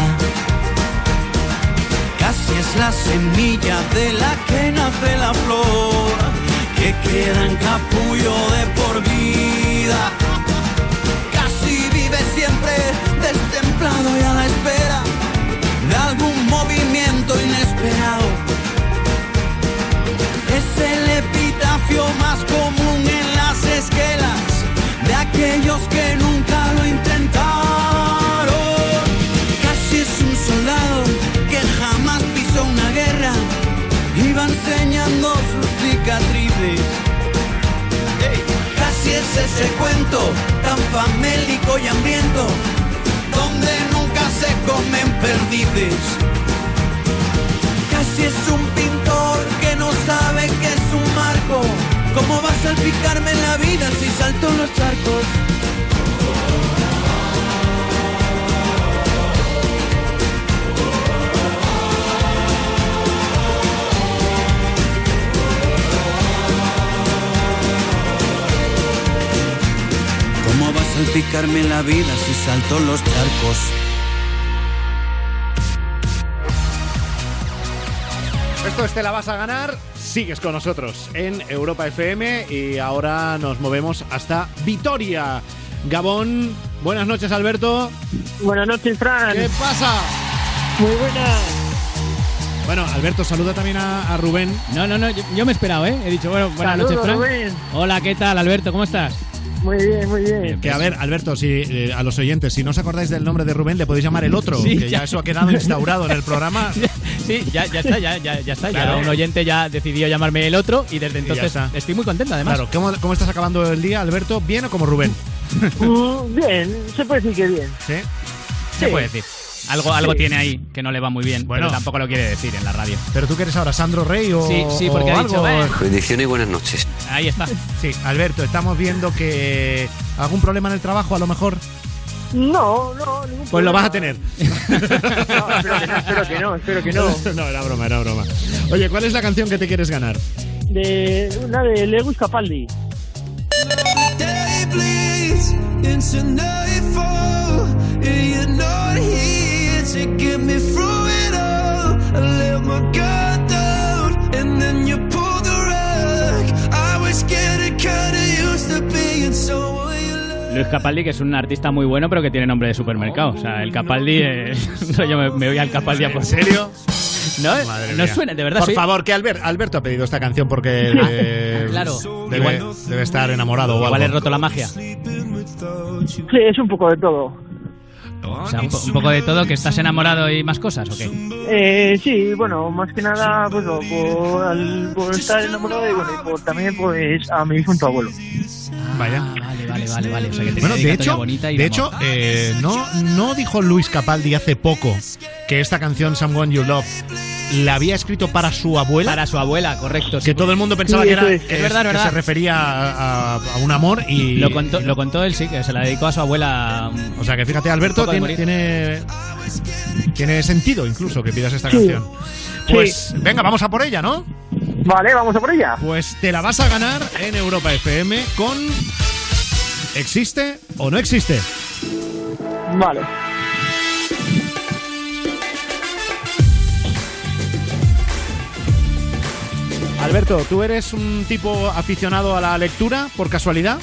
Casi es la semilla de la que nace la flor. Que queda en capullo de por vida. Casi vive siempre destemplado y a la de aquellos que nunca lo intentaron. Casi es un soldado que jamás pisó una guerra y enseñando sus cicatrices. Casi es ese cuento tan famélico y hambriento donde nunca se comen perdices. Casi es un ¿Cómo va a salpicarme la vida si salto los charcos? ¿Cómo va a salpicarme la vida si salto los charcos? Esto es Te la vas a ganar. Sigues con nosotros en Europa FM y ahora nos movemos hasta Vitoria. Gabón, buenas noches Alberto. Buenas noches, Fran. ¿Qué pasa? Muy buenas. Bueno, Alberto, saluda también a, a Rubén. No, no, no, yo, yo me he esperado, ¿eh? He dicho, bueno, buenas noches, Fran. Rubén. Hola, ¿qué tal, Alberto? ¿Cómo estás? Muy bien, muy bien. Que a ver, Alberto, si eh, a los oyentes, si no os acordáis del nombre de Rubén, le podéis llamar el otro, Sí, que ya. ya. eso ha quedado instaurado en el programa. Sí, ya, ya está, ya, ya, ya está. Claro. Ya un oyente ya decidió llamarme el otro y desde entonces estoy muy contento, además. Claro, ¿cómo, cómo estás acabando el día, Alberto? ¿Bien o como Rubén? Mm, bien, se puede decir que bien. ¿Sí? Se Sí. puede decir. Algo, algo tiene ahí que no le va muy bien, Bueno. pero tampoco lo quiere decir en la radio. ¿Pero tú qué eres ahora, Sandro Rey o Sí, sí, porque o ha dicho, algo? Bendiciones y buenas noches. Ahí está. Sí, Alberto, estamos viendo que algún problema en el trabajo a lo mejor. No, no, ningún Pues lo vas a tener. No, espero que no, espero que no, espero que no. no, era broma, era broma. Oye, ¿cuál es la canción que te quieres ganar? De una de Lewis Capaldi. To get me through it all. I let my guard down, and then you pulled the rug. I was getting kinda used to being someone you love. Luis Capaldi, que es un artista muy bueno, pero que tiene nombre de supermercado. O sea, el Capaldi es... Yo me, me voy al Capaldi a por ¿En serio? No, Madre no suena, de verdad. Por soy- favor, que Albert, Alberto ha pedido esta canción porque eh, claro. debe, Igual- debe estar enamorado o Igual algo. he roto la magia. Sí, es un poco de todo. O sea, un, po- un poco de todo, que estás enamorado y más cosas, ¿o qué? Eh, sí, bueno, más que nada, pues, lo- por, al- por estar enamorado y, bueno, y por también pues a mi difunto abuelo. Vaya. Vale, vale, vale, vale. O sea, que tenía Bueno, de hecho, bonita y de hecho eh, no, no dijo Luis Capaldi hace poco que esta canción Someone You Love la había escrito para su abuela. Para su abuela, correcto. Que todo el mundo pensaba Sí, que, era, es. que Es verdad, que verdad. se refería a, un amor y Lo contó, lo contó él, sí, que se la dedicó a su abuela. mm, O sea que fíjate, Alberto, tiene, tiene, tiene sentido incluso que pidas esta Sí. canción. Sí. Pues venga, vamos a por ella, ¿no? Vale, vamos a por ella. Pues te la vas a ganar en Europa FM con ¿Existe o no existe? Vale. Alberto, ¿tú eres un tipo aficionado a la lectura por casualidad?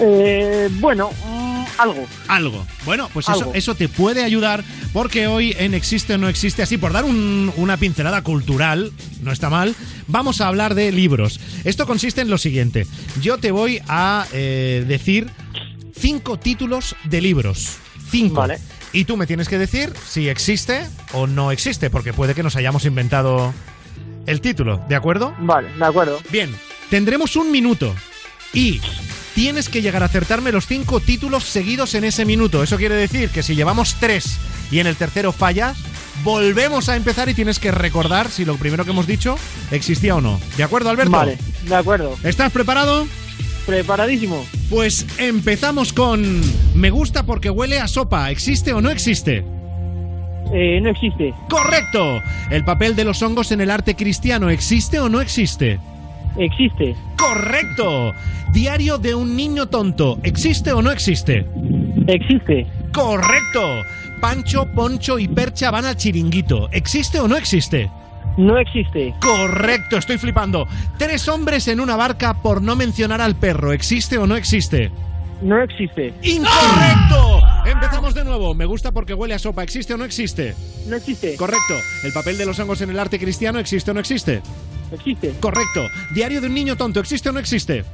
Eh, bueno, mm, algo. Algo. Bueno, pues eso, te puede ayudar porque hoy en Existe o no existe, así por dar un- una pincelada cultural, no está mal, vamos a hablar de libros. Esto consiste en lo siguiente. Yo te voy a eh, decir cinco títulos de libros. Cinco. Vale. Y tú me tienes que decir si existe o no existe, porque puede que nos hayamos inventado el título, ¿de acuerdo? Vale, de acuerdo. Bien, tendremos un minuto y tienes que llegar a acertarme los cinco títulos seguidos en ese minuto. Eso quiere decir que si llevamos tres y en el tercero fallas, volvemos a empezar y tienes que recordar si lo primero que hemos dicho existía o no. ¿De acuerdo, Alberto? Vale, de acuerdo. ¿Estás preparado? Preparadísimo. Pues empezamos con Me gusta porque huele a sopa. ¿Existe o no existe? Eh, no existe. Correcto. El papel de los hongos en el arte cristiano. ¿Existe o no existe? Existe. Correcto. Diario de un niño tonto. ¿Existe o no existe? Existe. Correcto. Pancho, Poncho y Percha van al chiringuito. ¿Existe o no existe? No existe. Correcto, estoy flipando. Tres hombres en una barca por no mencionar al perro. ¿Existe o no existe? No existe. ¡Incorrecto! Empezamos de nuevo. Me gusta porque huele a sopa. ¿Existe o no existe? No existe. Correcto. ¿El papel de los hongos en el arte cristiano existe o no existe? Existe. Correcto. ¿Diario de un niño tonto existe o no existe?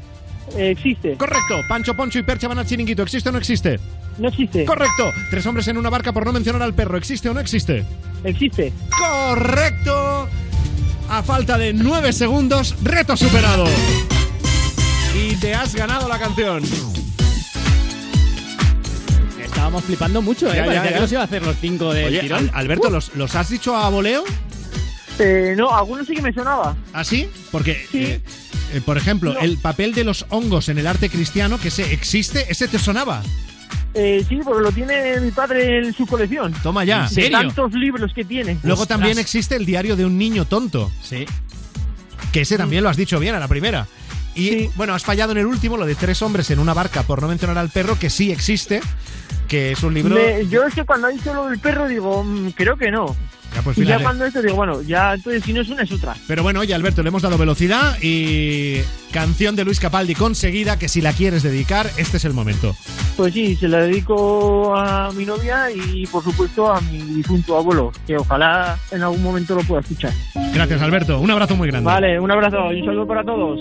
Existe. Correcto. Pancho, Poncho y Percha van al chiringuito. ¿Existe o no existe? No existe. Correcto. Tres hombres en una barca por no mencionar al perro. ¿Existe o no existe? Existe. Correcto. A falta de nueve segundos, reto superado. Y te has ganado la canción. Estábamos flipando mucho, ¿eh? Ya, ya, Parecía ya. que nos iba a hacer los cinco del Oye, tirón. Al- Alberto, ¿los, los has dicho a voleo? Eh, no, algunos sí que me sonaba. ¿Ah, sí? Porque, eh, eh, por ejemplo, No. el papel de los hongos en el arte cristiano, que se existe, ese te sonaba. Eh, sí, porque lo tiene mi padre en su colección. Toma ya. De tantos libros que tiene. Luego Ostras. también existe el diario de un niño tonto. Sí. Que ese también lo has dicho bien a la primera. Y bueno, has fallado en el último, lo de tres hombres en una barca, por no mencionar al perro, que sí existe, que es un libro... Me- yo es que cuando dicho lo del perro digo, mm, creo que no. Ya, pues y ya cuando esto digo, bueno, ya entonces si no es una es otra. Pero bueno, oye Alberto, le hemos dado velocidad y canción de Luis Capaldi conseguida, que si la quieres dedicar, este es el momento. Pues sí, se la dedico a mi novia y por supuesto a mi difunto abuelo, que ojalá en algún momento lo pueda escuchar. Gracias Alberto, un abrazo muy grande. Vale, un abrazo y un saludo para todos.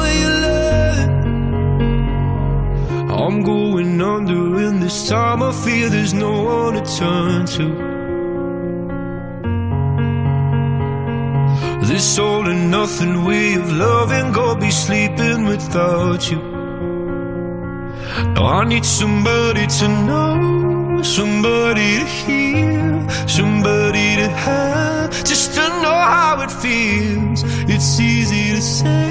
I'm going under, and this time I feel there's no one to turn to. This all and nothing way of loving, go be sleeping without you. Now I need somebody to know, somebody to hear, somebody to have, just to know how it feels. It's easy to say,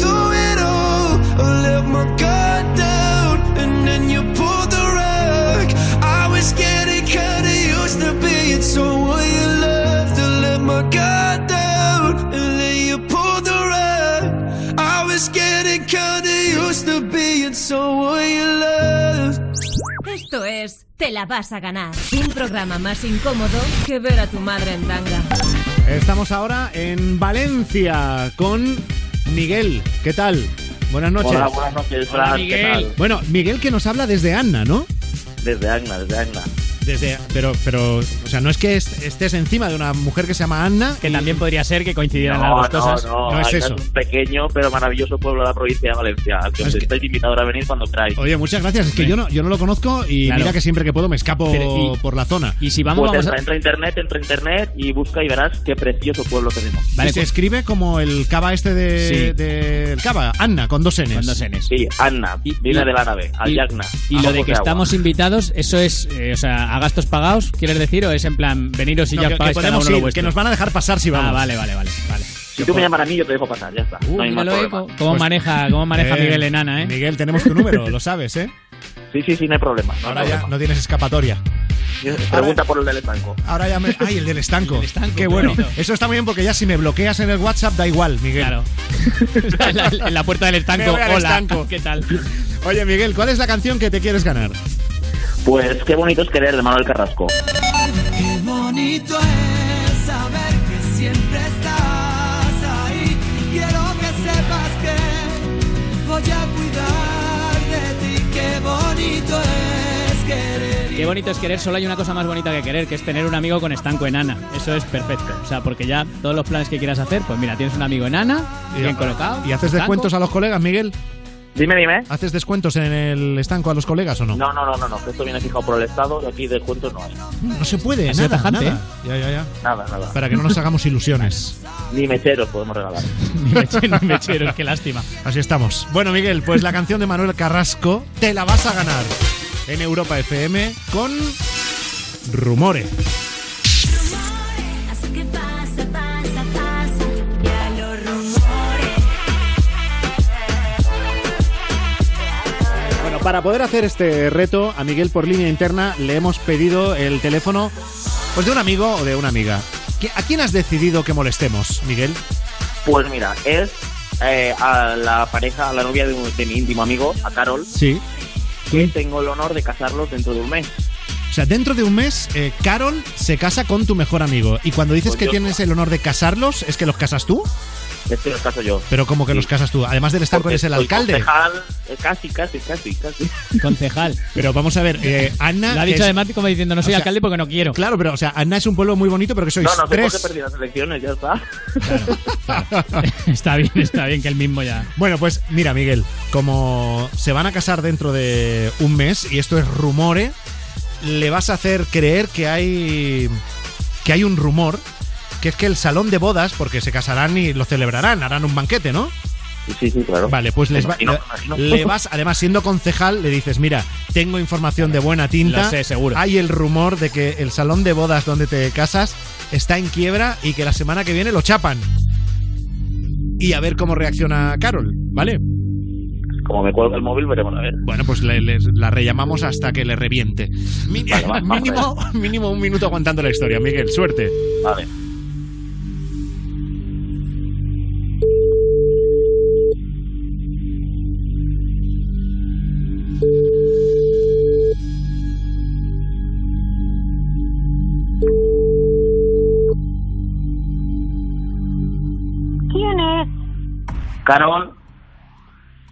I let my guard down, and then you pulled the rug. I was getting kinda used to being someone you loved. Esto es Te la vas a ganar. Un programa más incómodo que ver a tu madre en tanga. Estamos ahora en Valencia con Miguel. ¿Qué tal? Buenas noches. Hola, buenas noches. Hola, ¿qué tal? Bueno, Miguel que nos habla desde Anna, ¿no? Desde Agna, desde Agna. Desde, pero, pero, o sea, no es que est- estés encima de una mujer que se llama Anna. Que también podría ser que coincidieran No, las dos no, cosas. no, No es eso. un pequeño pero maravilloso pueblo de la provincia de Valencia, al que os estáis invitados a venir cuando queráis. Oye, muchas gracias. Es que yo no, yo no lo conozco y Claro. mira que siempre que puedo me escapo Pero, y- por la zona. Y si pues entra, entra a internet, entra a internet y busca y verás qué precioso pueblo tenemos. y se escribe como el cava este de, Sí. de- el cava, Anna, con dos Ns. Con dos Ns. Sí, Anna, viene de la nave, al y, Yagna. y lo de que agua. estamos invitados, eso es, eh, o sea, a gastos pagados, ¿quieres decir? ¿O es en plan, veniros y No, ya que- que pagáis cada podemos uno lo ir, vuestro? que nos van a dejar pasar si vamos. Ah, vale, vale, vale. vale. Si tú me llamas a mí, yo te dejo pasar, ya está. no hay más Míralo, problema. cómo- cómo maneja, cómo maneja Eh, Miguel Enana, ¿eh? Miguel, tenemos tu número, lo sabes, ¿eh? Sí, sí, sí, no hay problema. no hay Ahora ya no tienes escapatoria. Pregunta por el del estanco. Ahora ya me. ¡Ay, el del estanco! estanco, qué bueno. bonito. Eso está muy bien porque ya si me bloqueas en el WhatsApp da igual, Miguel. Claro. en, la, en la puerta del estanco, Me voy al hola, estanco. ¿qué tal? Oye, Miguel, ¿cuál es la canción que te quieres ganar? Pues qué bonito es querer de Manuel Carrasco. Qué bonito es saber que siempre estás ahí. Quiero que sepas que voy a cuidar de ti. Qué bonito es querer. Qué bonito es querer, solo hay una cosa más bonita que querer, que es tener un amigo con estanco enana. Eso es perfecto. O sea, porque ya todos los planes que quieras hacer, pues mira, tienes un amigo enana, bien colocado. ¿Y haces estanco. descuentos a los colegas, Miguel? Dime, dime. ¿Haces descuentos en el estanco a los colegas o no? No, no, no, no, no, que esto viene fijado por el Estado y aquí descuentos no hay. No se puede, sido nada, tajante, nada. Ya, ya, ya. Nada, nada. Para que no nos hagamos ilusiones. Ni mecheros podemos regalar. Ni mecheros, ni mecheros, qué lástima. Así estamos. Bueno, Miguel, pues la canción de Manuel Carrasco te la vas a ganar en Europa FM con Rumore. Para poder hacer este reto, a Miguel por línea interna le hemos pedido el teléfono pues de un amigo o de una amiga. ¿Qui- ¿A quién has decidido que molestemos, Miguel? Pues mira, es eh, a la pareja, a la novia de, mi íntimo amigo, a Carol, Sí. que tengo el honor de casarlos dentro de un mes. O sea, dentro de un mes, eh, Carol se casa con tu mejor amigo. Y cuando dices Pues que yo- tienes el honor de casarlos, ¿es que los casas tú? Es que los caso yo. Pero ¿cómo que los casas tú? Además del estanco Porque eres el alcalde. concejal, eh, casi, casi, casi, casi. Concejal. Pero vamos a ver, eh, Anna... Lo ha dicho es- además como diciendo, no soy o sea, alcalde porque no quiero. Claro, pero o sea, Anna es un pueblo muy bonito, pero que sois No, no sé por tres. qué perdí las elecciones, ya está. está bien, está bien que el mismo ya. Bueno, pues mira, Miguel, como se van a casar dentro de un mes, y esto es rumore, le vas a hacer creer que hay. que hay un rumor, que es que el salón de bodas, porque se casarán y lo celebrarán, harán un banquete, ¿no? Sí, sí, claro. Vale, pues les va- Imagino, le, imagino. le vas, además siendo concejal, le dices, mira, tengo información de buena tinta. Lo sé, seguro. Hay el rumor de que el salón de bodas donde te casas está en quiebra y que la semana que viene lo chapan. Y a ver cómo reacciona Carol, ¿vale? como me cuelga el móvil, veremos a ver. Bueno, pues le- le- la rellamamos hasta que le reviente. Mi- Vale, va, vamos mínimo, mínimo un minuto aguantando la historia, Miguel. Suerte. Vale. Carol,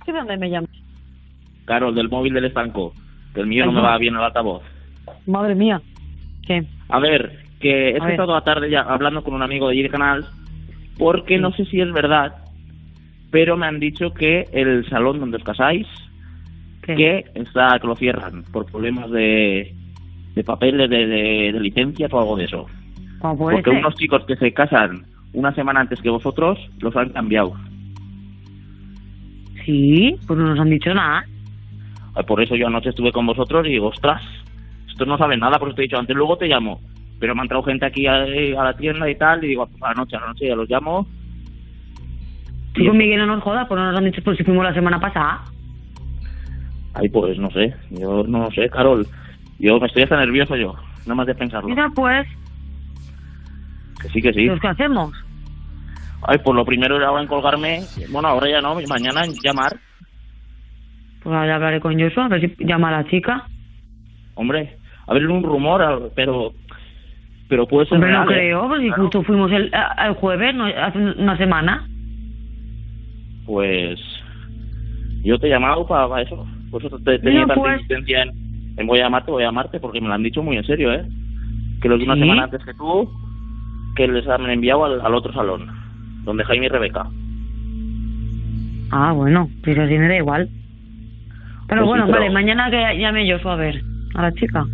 ¿Qué dónde me llamas? Carol, del móvil del estanco. Que el mío no me va bien el altavoz. Madre mía. ¿Qué? A ver, que he estado a tarde ya hablando con un amigo de de Canal, porque no sé si es verdad, pero me han dicho que el salón donde os casáis, que está que lo cierran por problemas de, de papeles, de, de, de licencias o algo de eso. ¿Cómo puede Porque ser? unos chicos que se casan una semana antes que vosotros los han cambiado. Sí, pues no nos han dicho nada. Ay, Por eso yo anoche estuve con vosotros y digo, ostras, estos no saben nada, por eso te he dicho antes, luego te llamo. Pero me han traído gente aquí a, a la tienda y tal, y digo, a la noche, a la noche ya los llamo. Tú con Miguel no nos jodas, pues no nos han dicho por si fuimos la semana pasada. Ay, pues no sé, yo no sé, Carol. Yo me estoy hasta nervioso yo, nada más de pensarlo. Mira, pues, Que sí, que sí. ¿los que hacemos? Ay, pues lo primero era ahora en colgarme, bueno, ahora ya no, mañana en llamar. Pues ahora hablaré con Joshua, a ver si llama a la chica. Hombre, a ver, un rumor, pero pero puede ser Hombre, no real, ¿eh? creo, pues si justo fuimos el, jueves, no, hace una semana. Pues yo te he llamado para, eso. Por eso te, tenía tanta pues. insistencia en, en voy a llamarte, voy a llamarte, porque me lo han dicho muy en serio, ¿eh? Que los de una ¿Sí? semana antes que tú, que les han enviado al, al otro salón, donde Jaime y Rebeca. Ah, bueno, pues así me da igual. Pero Pues sí, bueno, pero- vale, mañana que llame Joshua a ver, a la chica.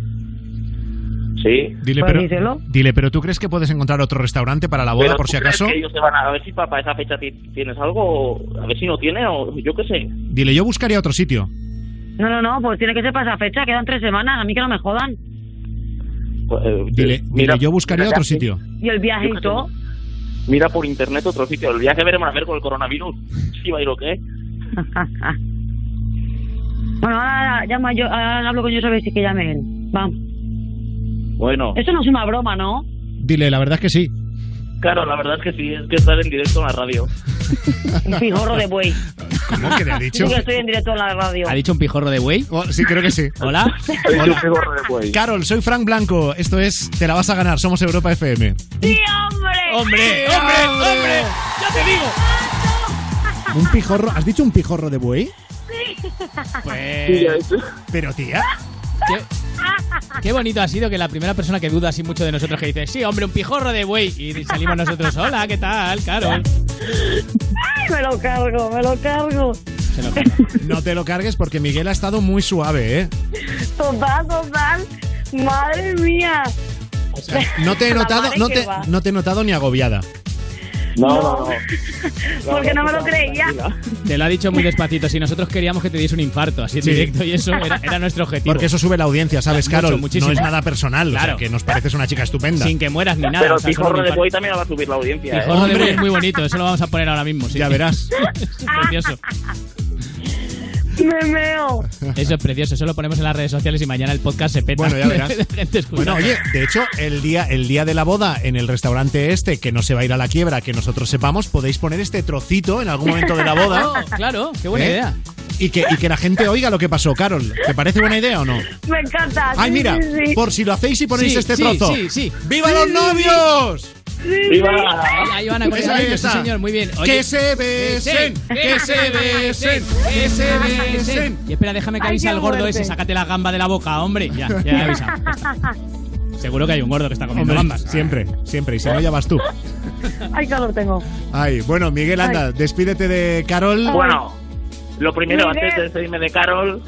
Sí. Dile, Pues pero, díselo. dile, pero ¿tú crees que puedes encontrar otro restaurante para la boda, Pero por ¿tú si crees acaso? que ellos se van a, a ver si para, esa fecha ti- tienes algo, o a ver si no tiene, o yo qué sé. Dile, yo buscaría otro sitio. No, no, no, pues tiene que ser para esa fecha, quedan tres semanas, a mí que no me jodan. Pues, eh, Dile, mira, dile, yo buscaría mira, otro sitio. Y el viaje y todo. Mira por internet otro sitio. El viaje veremos a ver con el coronavirus. Si va a ir o qué. Bueno, ahora llama yo, ahora hablo con Joshua a ver si que llame él. Va. Bueno, Eso no es una broma, ¿no? Dile, la verdad es que sí. claro, la verdad es que sí, es que estar en directo en la radio. Un pijorro de buey. ¿Cómo que le ha dicho? Digo que estoy en directo en la radio. ¿Ha dicho un pijorro de buey? Oh, sí, creo que sí. Hola. Hola. Carol, soy Frank Blanco. Esto es Te la vas a ganar. Somos Europa FM. ¡Sí, hombre! ¡Hombre! ¡Hombre! ¡Hombre! ¡Ya te digo! ¿Un pijorro? ¿Has dicho un pijorro de buey? Pues... Pero tía. Qué, qué bonito ha sido que la primera persona que duda así mucho de nosotros que dice, sí, hombre, un pijorro de buey. Y salimos nosotros, hola, ¿qué tal, Carol? Me lo cargo, me lo cargo. No te lo cargues porque Miguel ha estado muy suave, ¿eh? Total, total. Madre mía. No te he notado, no te, no te he notado ni agobiada. No, no, no. Porque no me lo creía. Te lo ha dicho muy despacito. Si nosotros queríamos que te diese un infarto así en Sí. directo y eso era, era nuestro objetivo. Porque eso sube la audiencia, ¿sabes, Mucho, Carol? muchísimo. No es nada personal, o sea, Claro. que nos pareces una chica estupenda. Sin que mueras ni nada. Pero o sea, de buey también va a subir la audiencia. ¿eh? Pijorro de Hombre. es muy bonito, eso lo vamos a poner ahora mismo. sí. Ya verás. precioso. Me meo. Eso es precioso, eso lo ponemos en las redes sociales y mañana el podcast se peta. Bueno, ya verás. Bueno, oye, de hecho, el día, el día de la boda en el restaurante este, que no se va a ir a la quiebra, que nosotros sepamos, podéis poner este trocito en algún momento de la boda. Oh, claro, qué buena ¿Eh? idea. Y que, y que la gente oiga lo que pasó, Carol. ¿Te parece buena idea o no? Me encanta. Ay, sí, mira, sí, sí. por si lo hacéis y ponéis Sí, este sí, trozo. sí, sí. ¡Viva los novios! ¡Viva! Ahí van a con Esa, sí, señor, muy bien. Oye, ¡Que se besen! ¡Que se besen! ¡Que se besen! Y espera, déjame que Ay, avise al gordo fuerte. ese, sácate la gamba de la boca, hombre. Ya, ya he avisado. Seguro que hay un gordo que está comiendo Hombre, gambas. siempre, siempre. Y si no, ya vas tú. Ay, calor tengo. Ay, bueno, Miguel, anda, despídete de Carol. Bueno, lo primero, Miguel. antes de despedirme de Carol,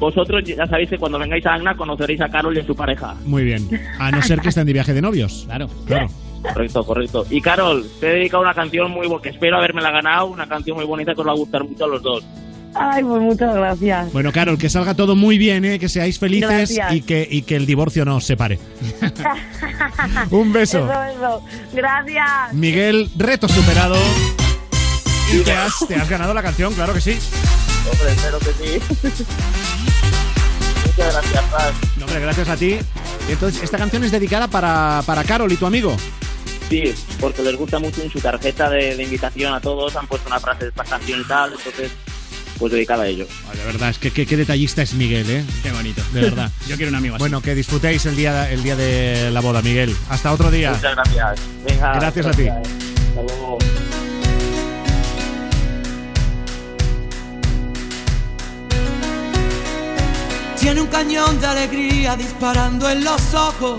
vosotros ya sabéis que cuando vengáis a Agna conoceréis a Carol y a su pareja. Muy bien. A no ser que estén de viaje de novios. Claro. Claro. Correcto, correcto. Y Carol, te he dedicado una canción muy que espero haberme la ganado, una canción muy bonita que os va a gustar mucho a los dos. Ay, pues muchas gracias. Bueno, Carol, que salga todo muy bien, ¿eh? que seáis felices Gracias. y que, y que el divorcio no os separe. Un beso. Eso, eso. Gracias. Miguel, reto superado. y te has, te has ganado la canción, claro que sí. Hombre, espero que sí. Muchas gracias, Paz. No, hombre, gracias a ti. Entonces, esta canción es dedicada para, para Carol y tu amigo. Sí, porque les gusta mucho en su tarjeta de, de invitación a todos, han puesto una frase de esta canción y tal, entonces, pues dedicada a ellos. Ah, de verdad, es que qué qué detallista es Miguel, ¿eh? Qué bonito. De verdad. Yo quiero un amigo así. Bueno, que disfrutéis el día, el día de la boda, Miguel. Hasta otro día. Muchas gracias. Venga, Gracias a ti. Hasta luego. Tiene un cañón de alegría disparando en los ojos.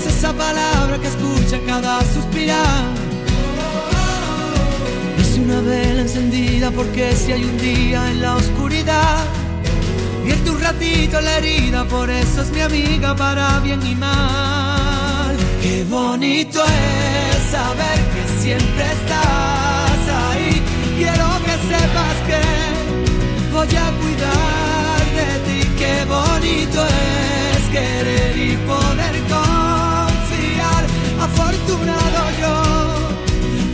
Es esa palabra que escucha cada suspirar. Es una vela encendida porque si hay un día en la oscuridad, vierte un ratito la herida, por eso es mi amiga para bien y mal. Qué bonito es saber que siempre estás ahí. Quiero que sepas que voy a cuidar de ti. Qué bonito es querer y poder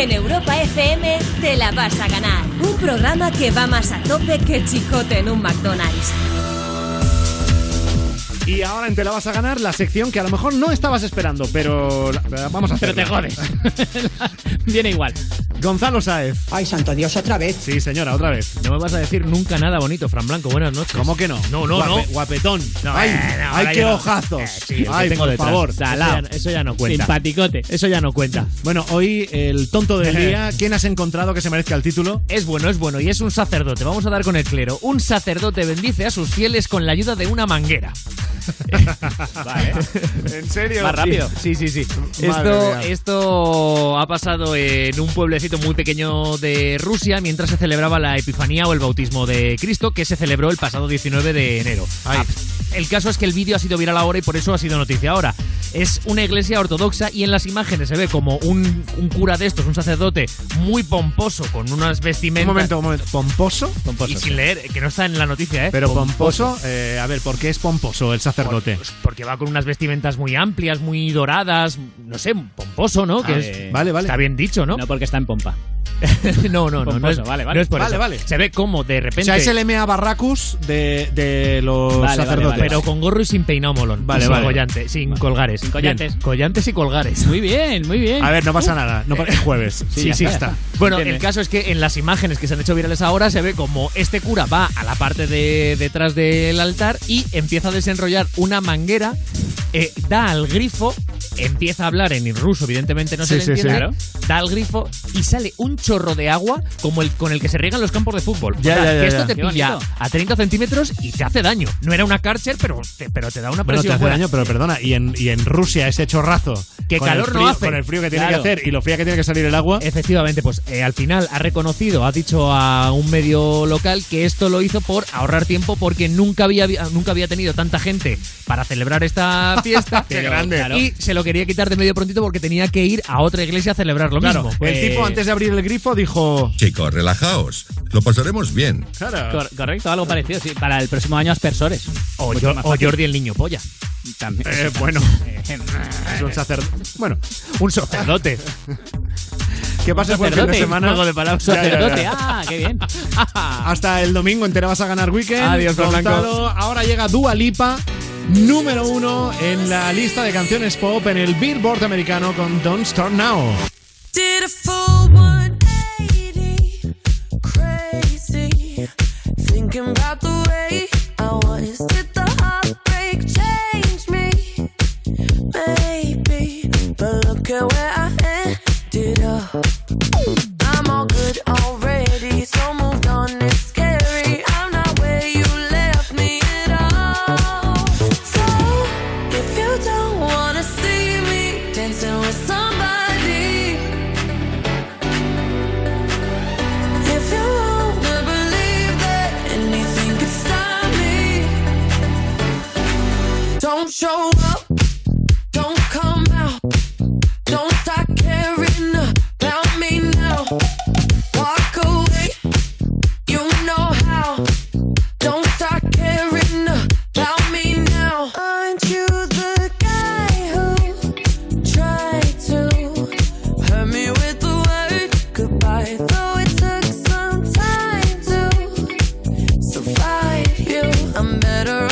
En Europa FM te la vas a ganar. Un programa que va más a tope que chicote en un McDonald's. Y ahora en Te la vas a ganar la sección que a lo mejor no estabas esperando, pero la- la vamos a hacer. Pero te jodes. Viene igual. Gonzalo Saez. Ay, santo Dios, otra vez. Sí, señora, otra vez. No me vas a decir nunca nada bonito, Fran Blanco. Buenas noches. ¿Cómo que no? No, no, Guape- no. Guapetón. No, ay, eh, no, ay, ahora qué no. ojazos. Eh, sí, el que ay, tengo por detrás. favor. Salao. Eso ya- eso ya no cuenta. Simpaticote. Eso ya no cuenta. Bueno, hoy el tonto del día. ¿Quién has encontrado que se merezca el título? Es bueno, es bueno y es un sacerdote. Vamos a dar con el clero. Un sacerdote bendice a sus fieles con la ayuda de una manguera. Vale. ¿En serio? Más rápido. Sí, sí, sí. Esto, esto ha pasado en un pueblecito muy pequeño de Rusia mientras se celebraba la Epifanía o el bautismo de Cristo, que se celebró el pasado 19 de enero. Ah, El caso es que el vídeo ha sido viral ahora y por eso ha sido noticia ahora. Es una iglesia ortodoxa y en las imágenes se ve como un, un cura de estos, un sacerdote muy pomposo, con unas vestimentas. Un momento, un momento. ¿Pomposo? y sin leer, que no está en la noticia, ¿eh? Pero pomposo, eh, a ver, ¿por qué es pomposo el sacerdote? Pues porque va con unas vestimentas muy amplias, muy doradas, no sé, pomposo, ¿no? Que es- vale, vale. Está bien dicho, ¿no? No porque está en pompa. no, no, no, no es, vale, vale. no es por Vale, eso. vale. Se ve como de O repente. sea, es el MA Barracus de, de los Vale, vale, sacerdotes. Pero con gorro y sin peinado molón. Vale, sin vale. collante, sin colgares. Sin collantes. Bien, collantes y colgares. Muy bien, muy bien. A ver, no pasa nada. No, pa- es jueves. Sí, Sí, ya sí, está. está. Bueno, Entiende. el caso es que en las imágenes que se han hecho virales ahora se ve como este cura va a la parte de detrás del altar y empieza a desenrollar una manguera, eh, da al grifo, empieza a hablar en ruso, evidentemente no se le sí, sí. entiende, da al grifo y sale un chorro de agua como el con el que se riegan los campos de fútbol. Ya, o sea, ya, ya, que esto ya. te Qué pilla bonito. a 30 centímetros y te hace daño. No era una Pero te, pero te da una Bueno, te presión hace buena. daño, pero perdona. Y en, y en Rusia ese chorrazo. Que calor no frío- hace. Con el frío que tiene Claro. que hacer y lo fría que tiene que salir el agua. Efectivamente, pues eh, al final ha reconocido, ha dicho a un medio local que esto lo hizo por ahorrar tiempo porque nunca había, nunca había tenido tanta gente para celebrar esta fiesta. Qué grande. Y se lo quería quitar de medio prontito porque tenía que ir a otra iglesia a celebrar lo Claro, mismo. el Pues- tipo antes de abrir el grifo dijo... Chicos, relajaos. Lo pasaremos bien. Claro. Cor- correcto, algo parecido, sí. Para el próximo año aspersores. O, Mucho más o. Jordi el niño polla. También. Eh, bueno, es un sacerdote. Bueno, Un sacerdote. que pases buen fin de Sacerdote, semana. juego de palabras. Ya, ya, ya. Sacerdote, ah, qué bien. Hasta el domingo entera vas a ganar weekend. Adiós. Gonzalo. Ahora llega Dua Lipa, número uno en la lista de canciones pop en el Billboard americano con Don't Start Now. Did a full 180, crazy. Thinking about the care where better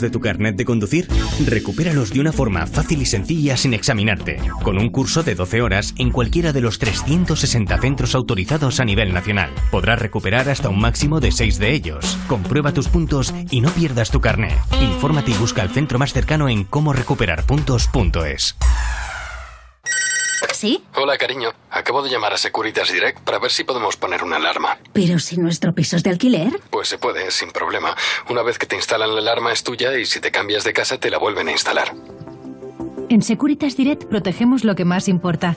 de tu carnet de conducir? Recupéralos de una forma fácil y sencilla sin examinarte, con un curso de 12 horas en cualquiera de los 360 centros autorizados a nivel nacional. Podrás recuperar hasta un máximo de 6 de ellos. Comprueba tus puntos y no pierdas tu carnet. Infórmate y busca el centro más cercano en cómo recuperar puntos.es. ¿Sí? Hola, cariño. Acabo de llamar a Securitas Direct para ver si podemos poner una alarma. Pero si nuestro piso es de alquiler. Pues se puede, sin problema. Una vez que te instalan la alarma es tuya y si te cambias de casa te la vuelven a instalar. En Securitas Direct protegemos lo que más importa.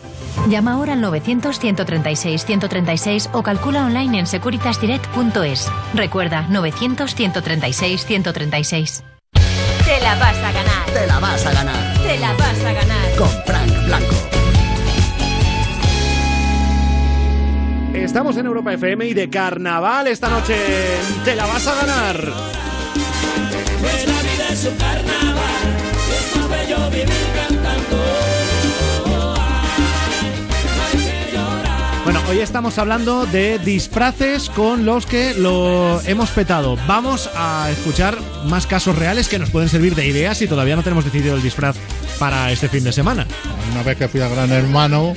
Llama ahora al 900-136-136 o calcula online en securitasdirect.es. Recuerda, 900-136-136. Te la vas a ganar. Te la vas a ganar. Te la vas a ganar. Con Frank Blanco. Estamos en Europa FM y de carnaval esta noche. Te la vas a ganar. Pues la vida es un carnaval, es más bello vivir cantando. Bueno, hoy estamos hablando de disfraces con los que lo hemos petado. Vamos a escuchar más casos reales que nos pueden servir de ideas si todavía no tenemos decidido el disfraz para este fin de semana. Una vez que fui a Gran Hermano,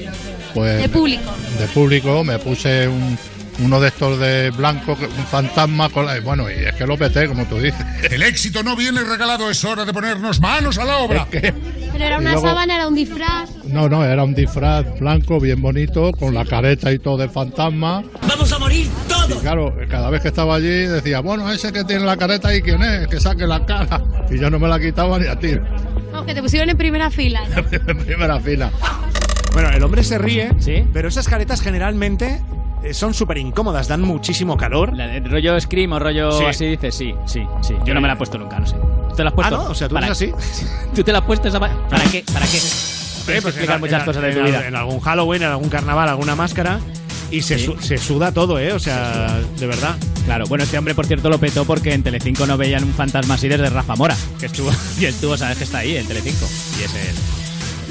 pues... De público. De público, me puse un, uno de estos de blanco, un fantasma con la... Bueno, y es que lo peté, como tú dices. El éxito no viene regalado, es hora de ponernos manos a la obra. Pero era una luego- sábana, era un disfraz. No, no, era un disfraz blanco bien bonito, con la careta y todo de fantasma. ¡Vamos a morir todos! Y claro, cada vez que estaba allí decía, bueno, ese que tiene la careta ahí, ¿quién es? Que saque la cara. Y yo no me la quitaba ni a tiro, Aunque te pusieron en primera fila. ¿no? en primera fila. Bueno, el hombre se ríe, pero esas caretas generalmente eh, son súper incómodas, dan muchísimo calor. La de rollo Scream o rollo Sí. así, dices sí, sí, sí. Yo no me la he puesto nunca, no sé. ¿Tú te la has puesto? Ah, ¿no? O sea, ¿tú ¿Para eres así? ¿Tú te la has puesto esa pa- ¿Para qué? ¿Para qué? Que pues explicar en- muchas en- cosas de en tu vida. En algún Halloween, en algún carnaval, alguna máscara. Y se, Sí. su- se suda todo, ¿eh? O sea, de verdad. Claro, bueno, este hombre, por cierto, lo petó porque en Telecinco no veían un fantasma así desde Rafa Mora, que estuvo, y estuvo, sabes que está ahí en Telecinco. Y es él.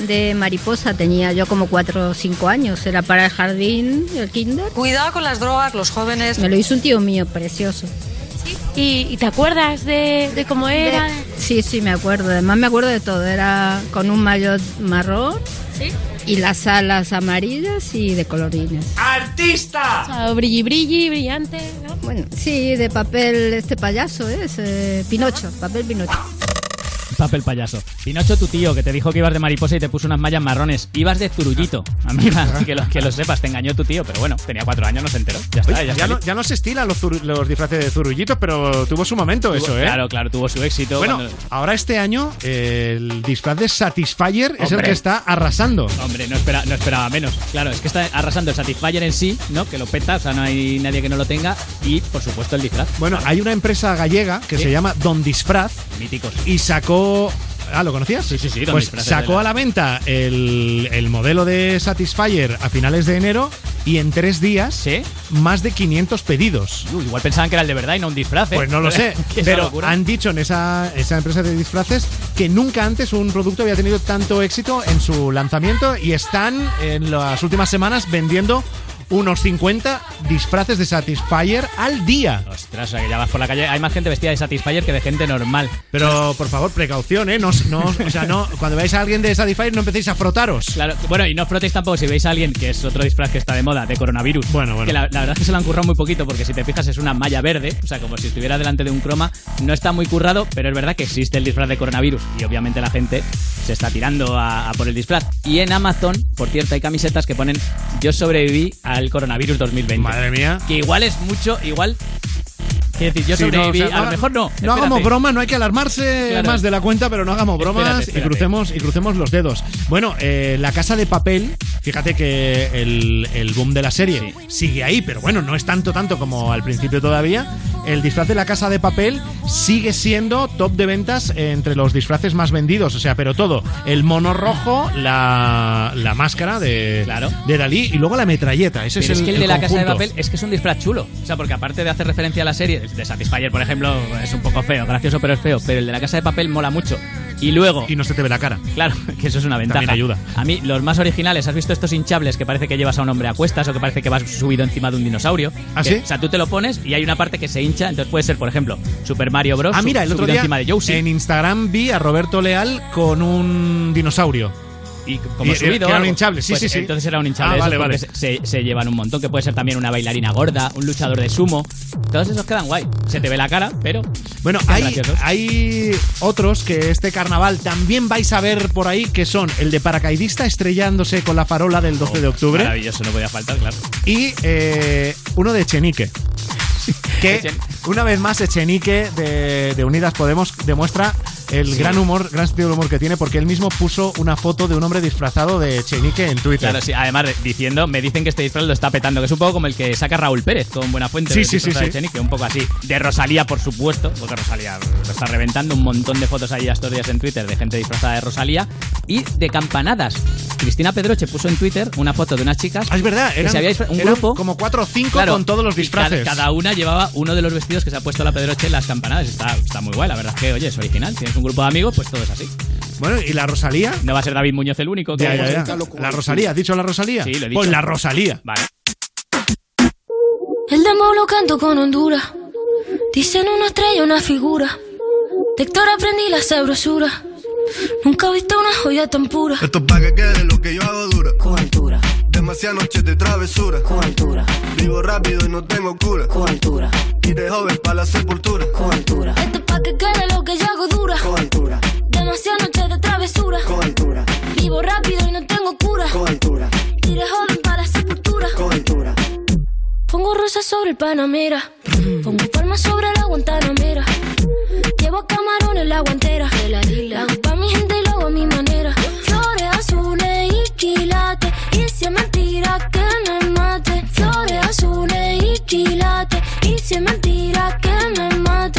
De mariposa tenía yo como 4 o 5 años. Era para el jardín, el kinder. Cuidado con las drogas, los jóvenes. Me lo hizo un tío mío, precioso. ¿Y, y te acuerdas de, de cómo era? Sí, sí, me acuerdo. Además me acuerdo de todo. Era con un maillot marrón Sí. y las alas amarillas y de colorines. ¡Artista! O sea, brilli brilli, brillante, ¿no? Bueno, sí, de papel este payaso es, eh, Pinocho, papel Pinocho. Papel payaso. Pinocho, tu tío, que te dijo que ibas de mariposa y te puso unas mallas marrones. Ibas de zurulito, amiga. Que lo, que lo sepas, te engañó tu tío, pero bueno, tenía cuatro años, no se enteró. Ya está, Oye, ya, ya, está. no, ya no se estilan los, disfraces de zurullitos, pero tuvo su momento Tuvo- eso, ¿eh? Claro, claro, tuvo su éxito. Bueno, cuando- ahora este año el disfraz de Satisfyer es el que está arrasando. Hombre, no, espera, no esperaba menos. Claro, es que está arrasando el Satisfyer en sí, ¿no? Que lo peta, o sea, no hay nadie que no lo tenga. Y, por supuesto, el disfraz. Bueno, hay una empresa gallega que Sí. se llama Don Disfraz Míticos. y sacó... Ah, ¿lo conocías? Sí, sí, sí. Pues sacó a la venta el, el modelo de Satisfyer a finales de enero y en tres días más de 500 pedidos. Uy, igual pensaban que era el de verdad y no un disfraz. ¿eh? Pues no lo sé, pero han dicho en esa, esa empresa de disfraces que nunca antes un producto había tenido tanto éxito en su lanzamiento y están en las últimas semanas vendiendo unos 50 disfraces de Satisfyer al día. Ostras, o sea, que ya vas por la calle. Hay más gente vestida de Satisfyer que de gente normal. Pero por favor, precaución, ¿eh? No, no, o sea, no, cuando veáis a alguien de Satisfyer no empecéis a frotaros. Claro, bueno, y no os frotéis tampoco si veis a alguien que es otro disfraz que está de moda, de coronavirus. Bueno, bueno. Que la, la verdad es que se lo han currado muy poquito, porque si te fijas es una malla verde, o sea, como si estuviera delante de un croma. No está muy currado, pero es verdad que existe el disfraz de coronavirus. Y obviamente la gente se está tirando a, a por el disfraz. Y en Amazon, por cierto, hay camisetas que ponen Yo sobreviví al coronavirus 2020. Madre mía. Que igual es mucho, igual. Quiero decir, yo Sí, no, sobreviví, o sea, a lo mejor no. No espérate. hagamos broma, no hay que alarmarse Claro. más de la cuenta, pero no hagamos bromas Espérate, y crucemos y crucemos los dedos. Bueno, eh, la casa de papel, fíjate que el, el boom de la serie sigue ahí, pero bueno, no es tanto tanto como al principio todavía. El disfraz de la casa de papel sigue siendo top de ventas entre los disfraces más vendidos, o sea, pero todo, el mono rojo, la, la máscara de, de Dalí y luego la metralleta. Ese Pero es es, el, que el de la casa de papel es que es un disfraz chulo. O sea, porque aparte de hacer referencia a la serie, de Satisfyer, por ejemplo, es un poco feo, gracioso, pero es feo. Pero el de la casa de papel mola mucho. Y luego. Y no se te ve la cara. Claro, que eso es una ventaja. También ayuda. A mí, los más originales, ¿has visto estos hinchables que parece que llevas a un hombre a cuestas o que parece que vas subido encima de un dinosaurio? ¿Ah, Que- sí? O sea, tú te lo pones y hay una parte que se hincha, entonces puede ser, por ejemplo, Super Mario Bros. Ah, mira, el otro día encima de Yoshi. en Instagram vi a Roberto Leal con un dinosaurio. Y como Y- subido. era un hinchable, sí, Pues sí, sí. Entonces era un hinchable. Ah, vale, vale. Se, se llevan un montón, que puede ser también una bailarina gorda, un luchador de sumo. Todos esos quedan guay. Se te ve la cara, pero. Bueno, hay, graciosos. hay otros que este carnaval también vais a ver por ahí, que son el de paracaidista estrellándose con la farola del 12 de octubre Maravilloso, no podía faltar, claro. y eh, uno de Chenique. Que una vez más Echenique de, de Unidas Podemos demuestra el Sí. gran humor, gran sentido del humor que tiene, porque él mismo puso una foto de un hombre disfrazado de Echenique en Twitter. Claro, sí. Además, diciendo, me dicen que este disfraz lo está petando, que es un poco como el que saca Raúl Pérez con Buena Fuente. Sí, sí, sí, sí. que un poco así. De Rosalía, por supuesto, porque Rosalía lo está reventando. Un montón de fotos ahí estos días en Twitter de gente disfrazada de Rosalía. Y de campanadas. Cristina Pedroche puso en Twitter una foto de unas chicas. Ah, es verdad, que eran, se había un eran grupo. como cuatro o cinco Claro, con todos los cada- disfraces. Cada, una llevaba uno de los vestidos que se ha puesto la Pedroche en las campanadas. Está, está muy guay, la verdad es que, oye, es original. Tienes un grupo de amigos, pues todo es así. Bueno, ¿y la Rosalía? No va a ser David Muñoz el único. que- Ya, ya, ya. La Rosalía, ¿has dicho la Rosalía? Sí, lo he dicho. Pues la Rosalía. Vale. El dembow lo canto con Honduras. Dicen una estrella, una figura. De Héctor aprendí la sabrosura. Nunca he visto una joya tan pura. Esto es pa' que quede lo que yo hago dura. Con altura. Demasiadas noches de travesura. Con altura. Vivo rápido y no tengo cura. Con altura. Y de joven para la sepultura. Con altura. Esto que quede lo que yo hago dura. Con altura. Demasiadas noches de travesura. Vivo rápido y no tengo cura. Con altura. Y de joven para la sepultura. Con altura. Pongo rosas sobre el Panamera. Pongo palmas sobre la Guantanamera. Llevo camarones la guantera. La hago pa' mi gente y lo hago a mi manera. Flores azules y quilates. Y si es mentira que me mate. Flores azules y quilates. Y si es mentira que me mate.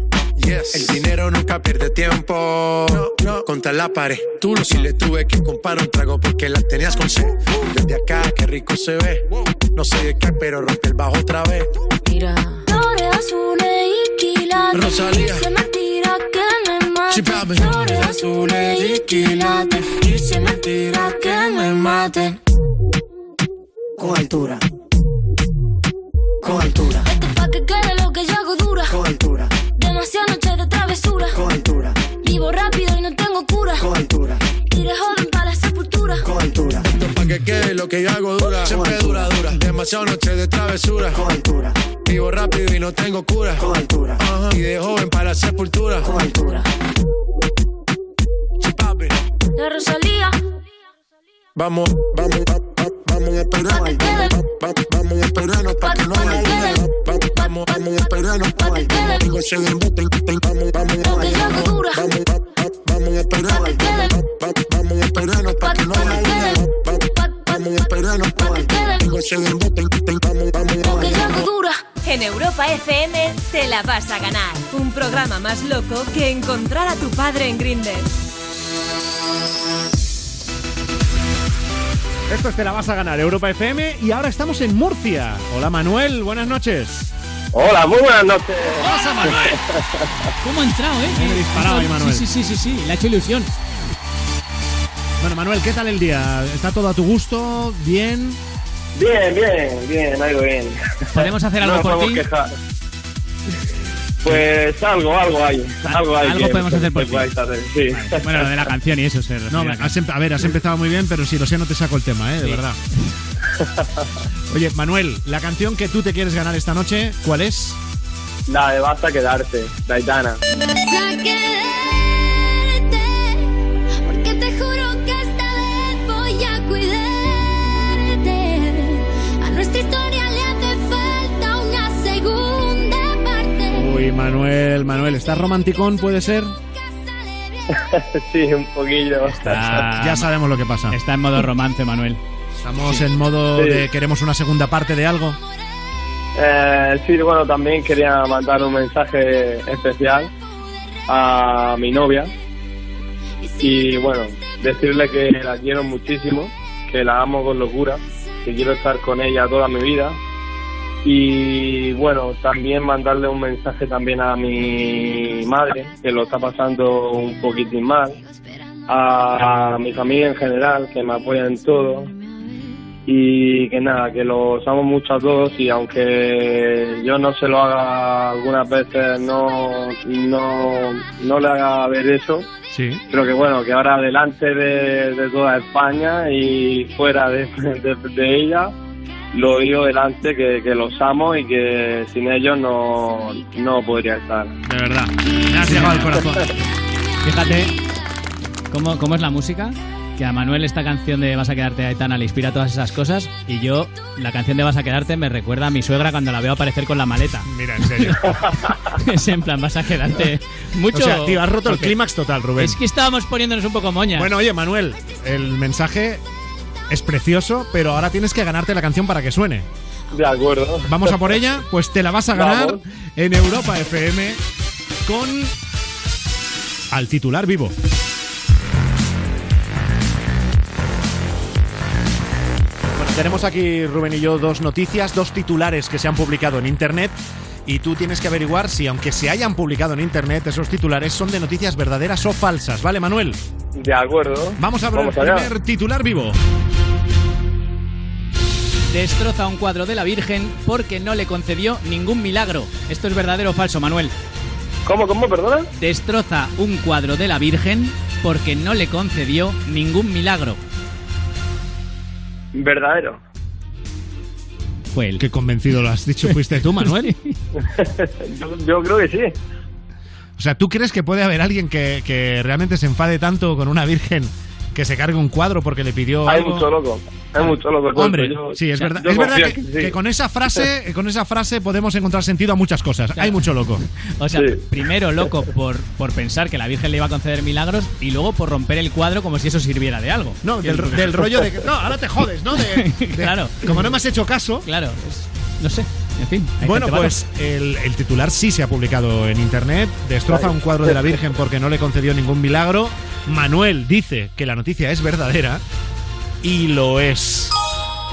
El dinero nunca pierde tiempo. Contra la pared. Tú lo si le tuve que comprar un trago porque la tenías con sed. Desde acá, qué rico se ve. No sé de qué, pero rompe el bajo otra vez. Mira. Flores azules y quilates. Rosalía. Es mentira que me mate. Sí. Flores azules y quilates. Es mentira que me maten. Con altura. Con altura. Travesura. Con altura. Vivo rápido y no tengo cura. Con altura. Y de joven para la sepultura. Con altura. Esto es pa' que quede lo que yo hago dura. Siempre dura, dura. Demasiadas noches de travesura. Con altura. Vivo rápido y no tengo cura. Con altura. Ajá. Y de joven para la sepultura. Con altura. La Rosalía. Vamos, vamos, va- va- vamos a esperar. Va- va- Vamos a esperarnos para que no haya Vamos, vamos a esperarnos. Digo, se den bote, Vamos, vamos, vamos, va- va- vamos a esperar. Va- va- Vamos a esperarnos para que no haya Vamos a esperarnos. Digo, se den bote, Vamos, vamos, dura. En Europa FM te la vas a ganar. Un programa más loco que encontrar a tu padre en Grindr. Esto es Te la vas a ganar, Europa FM. Y ahora estamos en Murcia. Hola Manuel, buenas noches. Hola, muy buenas noches. ¡Pasa, Manuel! ¿Cómo ha entrado, eh? Bien disparado ahí, Manuel. Sí, sí, sí, sí, sí, le ha hecho ilusión. Bueno, Manuel, ¿qué tal el día? ¿Está todo a tu gusto? ¿Bien? Bien, bien, bien, algo bien. ¿Podemos hacer algo no por ti? quejar. Pues algo, algo hay. Algo hay. algo que- podemos hacer por ti. Sí. Bueno, lo de la canción y eso se No, a has a ver, has empezado muy bien, pero si lo sé no te saco el tema, ¿eh? De Sí. verdad. Oye, Manuel, la canción que tú te quieres ganar esta noche, ¿cuál es? La de basta quedarte, Daitana. Porque te juro que esta vez voy a cuidarte. A nuestra historia le hace falta una segunda parte. Uy, Manuel, Manuel, ¿estás romanticón, puede ser? sí, un poquillo. Ya sabemos lo que pasa. Está en modo romance, Manuel. Estamos Sí. en modo Sí. de queremos una segunda parte de algo. Eh, sí, bueno, también quería mandar un mensaje especial a mi novia y bueno, decirle que la quiero muchísimo, que la amo con locura, que quiero estar con ella toda mi vida y bueno, también mandarle un mensaje también a mi madre, que lo está pasando un poquitín mal, a, a mi familia en general, que me apoya en todo y que nada, que los amo mucho a todos y aunque yo no se lo haga algunas veces, no, no, no le haga ver eso, Sí. pero que bueno, que ahora delante de, de toda España y fuera de, de, de ella, lo digo delante que, que los amo y que sin ellos no, no podría estar. De verdad. Me has llegado al corazón. Fíjate cómo, cómo es la música. Que a Manuel esta canción de Vas a quedarte Aitana le inspira todas esas cosas. Y yo, la canción de Vas a quedarte me recuerda a mi suegra cuando la veo aparecer con la maleta. Mira, en serio. es en plan, vas a quedarte mucho. O sea, tío, has roto el clímax total, Rubén. Es que estábamos poniéndonos un poco moñas. Bueno, oye, Manuel, el mensaje es precioso, pero ahora tienes que ganarte la canción para que suene. De acuerdo. Vamos a por ella, pues te la vas a ganar Vamos. en Europa FM con al titular vivo. Tenemos aquí Rubén y yo dos noticias, dos titulares que se han publicado en internet. Y tú tienes que averiguar si, aunque se hayan publicado en internet, esos titulares son de noticias verdaderas o falsas. ¿Vale, Manuel? De acuerdo. Vamos a ver Vamos el allá. primer titular vivo. Destroza un cuadro de la Virgen porque no le concedió ningún milagro. ¿Esto es verdadero o falso, Manuel? ¿Cómo, cómo, perdona? Destroza un cuadro de la Virgen porque no le concedió ningún milagro. Verdadero. Fue él. Qué convencido lo has dicho, fuiste tú, Manuel. yo, yo creo que sí. O sea, ¿tú crees que puede haber alguien que, que realmente se enfade tanto con una virgen que se cargue un cuadro porque le pidió Hay algo? mucho loco. Hay mucho loco. Hombre, Yo- sí, es verdad. Es verdad que, en sí. que con esa frase, con esa frase podemos encontrar sentido a muchas cosas. Hay mucho loco. O sea, primero loco por, por pensar que la Virgen le iba a conceder milagros y luego por romper el cuadro como si eso sirviera de algo. No, del, del rollo de que no, ahora te jodes, ¿no? De- de- Claro. Como no me has hecho caso. Claro, es- no sé. En fin. hay Bueno, gente pues el, el titular sí se ha publicado en internet. Destroza Vale. un cuadro de la Virgen porque no le concedió ningún milagro. Manuel dice que la noticia es verdadera. Y lo es.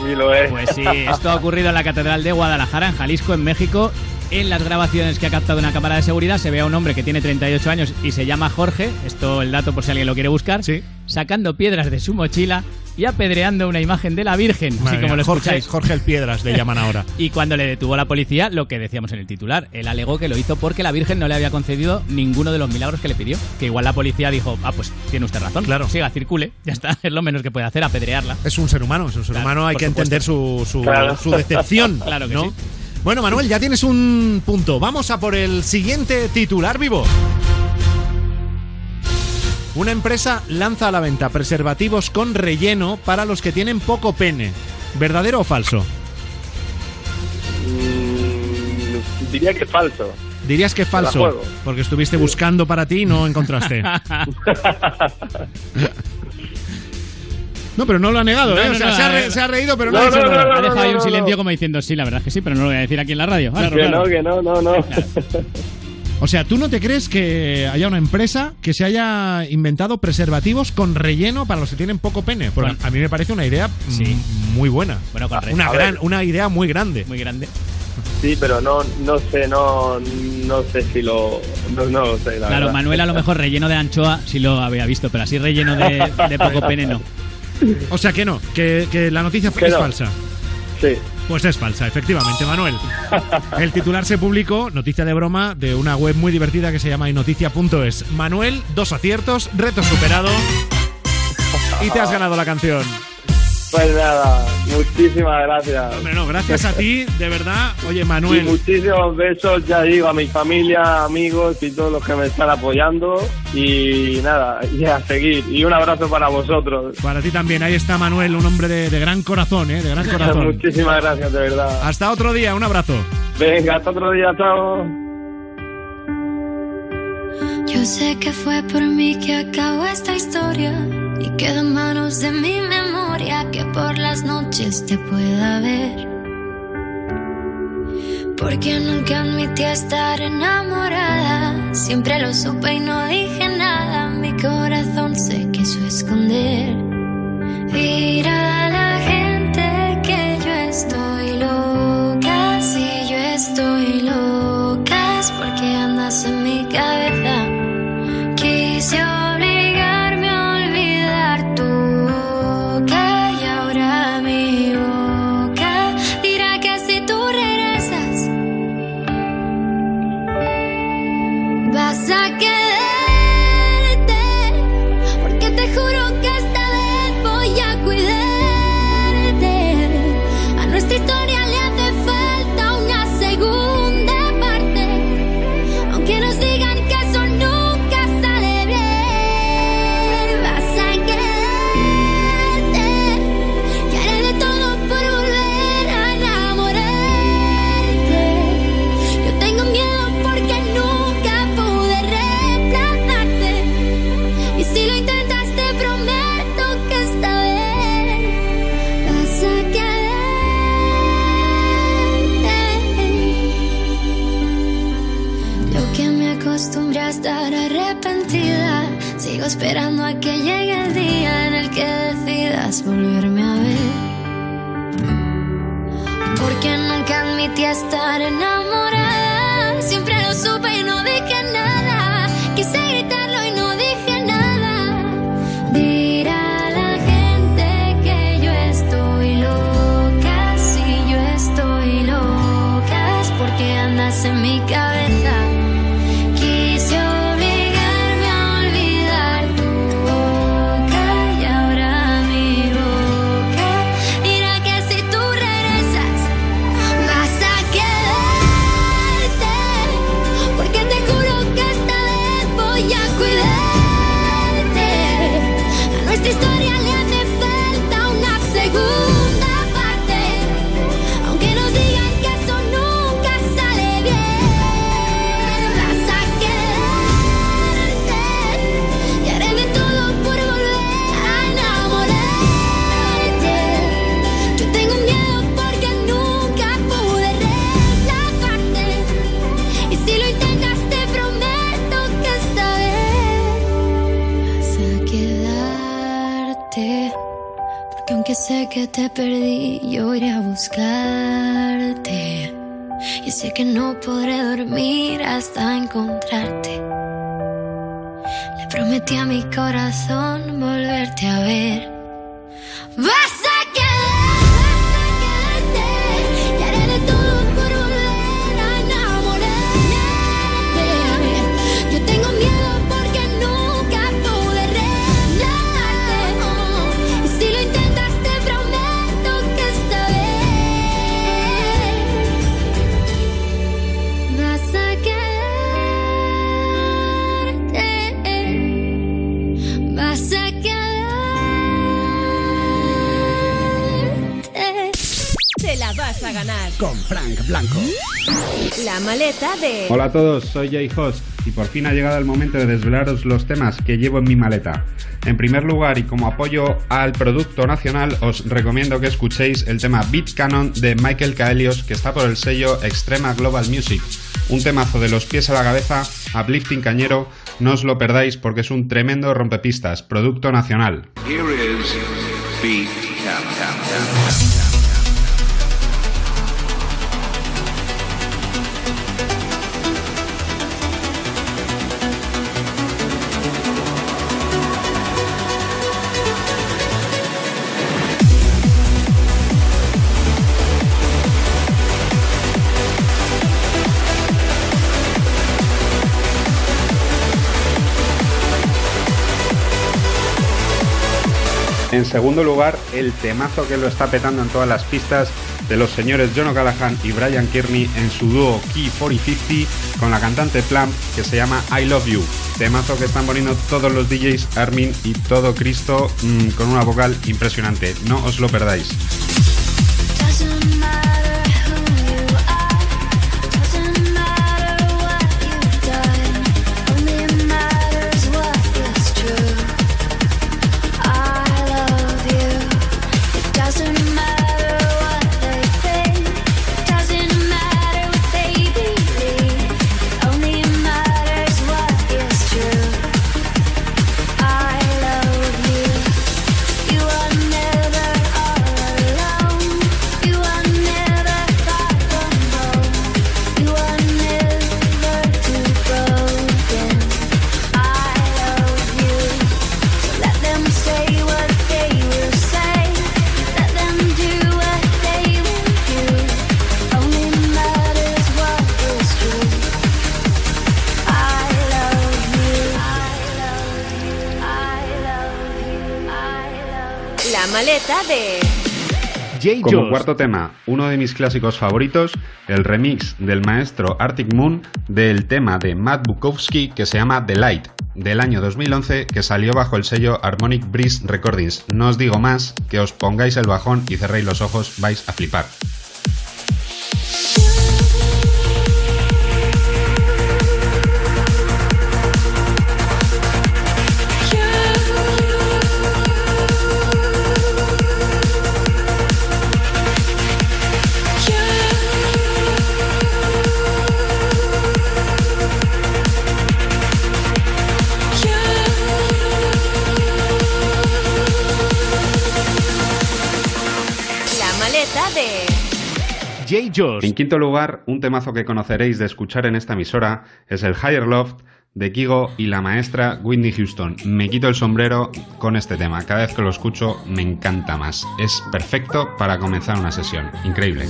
Y lo es. Pues sí, esto ha ocurrido en la Catedral de Guadalajara, en Jalisco, en México. En las grabaciones que ha captado una cámara de seguridad se ve a un hombre que tiene 38 años y se llama Jorge, esto el dato por si alguien lo quiere buscar, sacando piedras de su mochila y apedreando una imagen de la Virgen, así como mía, lo Jorge, escucháis. Jorge el Piedras le llaman ahora. Y cuando le detuvo la policía, lo que decíamos en el titular, él alegó que lo hizo porque la Virgen no le había concedido ninguno de los milagros que le pidió. Que igual la policía dijo, ah, pues tiene usted razón. Claro. Siga, circule, ya está, es lo menos que puede hacer, apedrearla. Es un ser humano, es un ser Claro, humano, hay que supuesto. entender su, su, Claro. su decepción. Claro que ¿no? sí. Bueno, Manuel, ya tienes un punto. Vamos a por el siguiente titular vivo. Una empresa lanza a la venta preservativos con relleno para los que tienen poco pene. ¿Verdadero o falso? Mm, diría que falso. Dirías que falso, porque estuviste buscando para ti y no encontraste. No, pero no lo ha negado, No, ¿eh? no, o sea, no, se, ha a re- ver. se ha reído, pero no, No, ha dicho nada. no, ha dejado ahí un silencio como diciendo, sí, la verdad es que sí, pero no lo voy a decir aquí en la radio. Claro, que claro. no, que no, no, no. O sea, ¿tú no te crees que haya una empresa que se haya inventado preservativos con relleno para los que tienen poco pene? Porque Bueno. a mí me parece una idea Sí. muy buena. Bueno, con relleno. Una, gran, una idea muy grande. Muy grande. Sí, pero no, no sé, no, no sé si lo, no, no lo sé, la Claro, verdad. Manuel a lo mejor relleno de anchoa sí lo había visto, pero así relleno de, de poco pene no. O sea que no, que, que la noticia Que es no. falsa. Sí. Pues es falsa, efectivamente, Manuel. El titular se publicó, noticia de broma, de una web muy divertida que se llama inoticia.es. Manuel, dos aciertos, reto superado. Y te has ganado la canción. Pues nada, muchísimas gracias. Hombre, no, gracias a ti, de verdad. Oye, Y Manuel. muchísimos besos, ya digo, a mi familia, amigos y todos los que me están apoyando. Y nada, y a seguir. Y un abrazo para vosotros. Para ti también, ahí está Manuel, un hombre de, de gran corazón, ¿eh? De gran corazón. Muchísimas gracias, de verdad. Hasta otro día, un abrazo. Venga, hasta otro día, chao. Yo sé que fue por mí que acabó esta historia y queda en manos de mi memoria que por las noches te pueda ver. Porque nunca admití estar enamorada, siempre lo supe y no dije nada, mi corazón se quiso esconder. Dirá a la gente que yo estoy admití estar enamorada. Siempre lo supe y no dije nada. Quise gritarlo y no dije nada. Dirá a la gente que yo estoy loca. Si yo estoy loca es porque andas en mi cabeza. Hola a todos, soy Jay Host y por fin ha llegado el momento de desvelaros los temas que llevo en mi maleta. En primer lugar y como apoyo al producto nacional os recomiendo que escuchéis el tema Beat Canon de Michael Kaelios que está por el sello Extrema Global Music. Un temazo de los pies a la cabeza, uplifting cañero, no os lo perdáis porque es un tremendo rompepistas, producto nacional. Here is Beat Canon. En segundo lugar, el temazo que lo está petando en todas las pistas de los señores John O'Callaghan y Brian Kearney en su dúo Key 4050 con la cantante Plump que se llama I Love You. Temazo que están poniendo todos los DJs, Armin y todo Cristo mm, con una vocal impresionante. No os lo perdáis. De... Como cuarto tema, uno de mis clásicos favoritos, el remix del maestro Arctic Moon del tema de Matt Bukowski que se llama The Light, del año 2011, que salió bajo el sello Harmonic Breeze Recordings. No os digo más, que os pongáis el bajón y cerréis los ojos, vais a flipar. En quinto lugar, un temazo que conoceréis de escuchar en esta emisora es el Higher Loft de Kigo y la maestra Whitney Houston. Me quito el sombrero con este tema. Cada vez que lo escucho me encanta más. Es perfecto para comenzar una sesión. Increíble.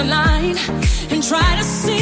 The line and try to see,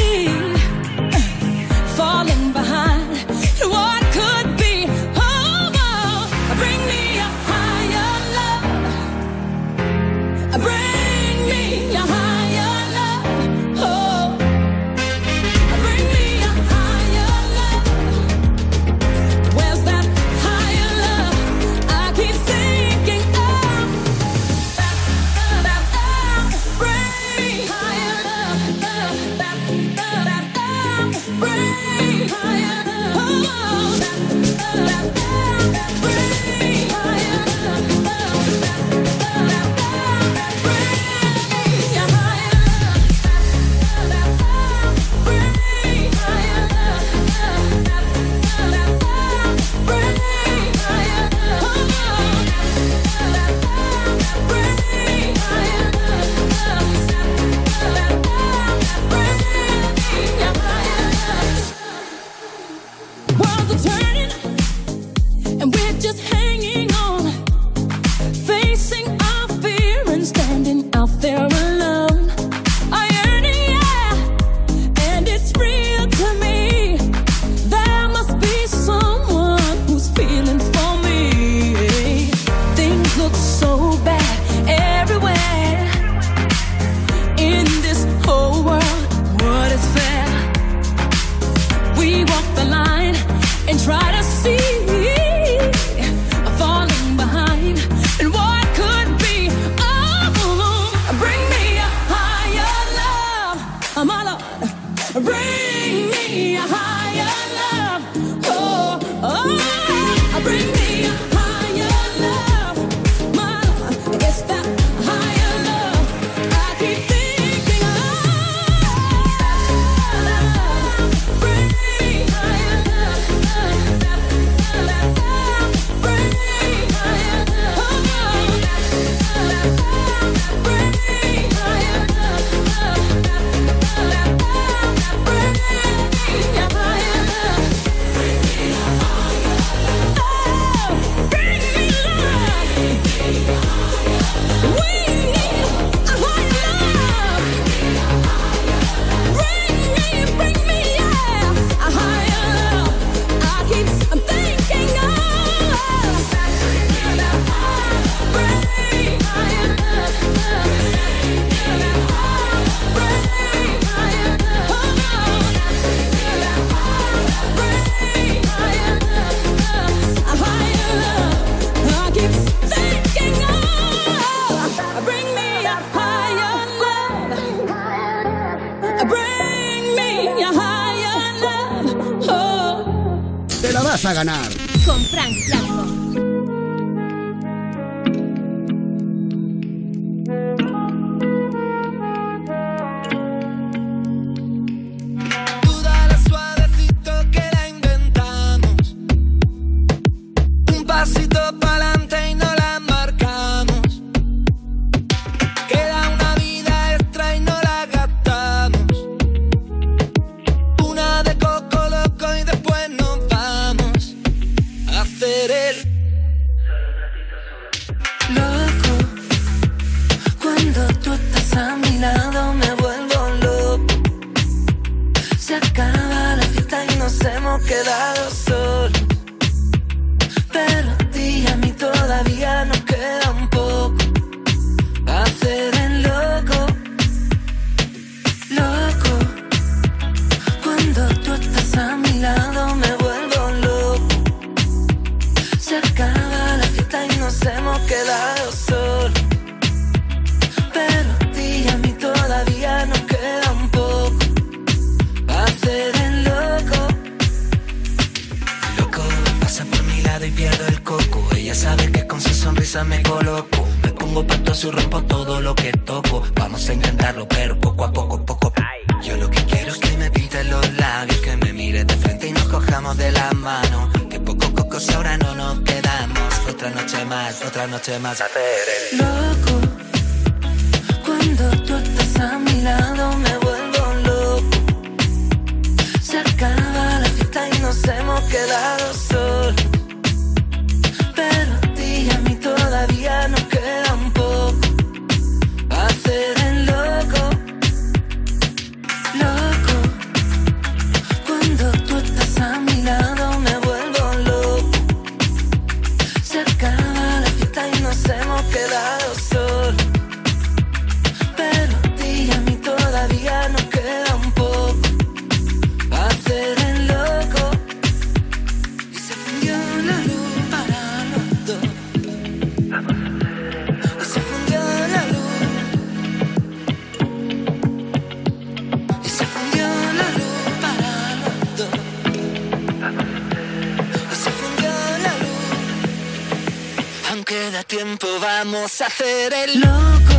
Aunque da tiempo, vamos a hacer el loco.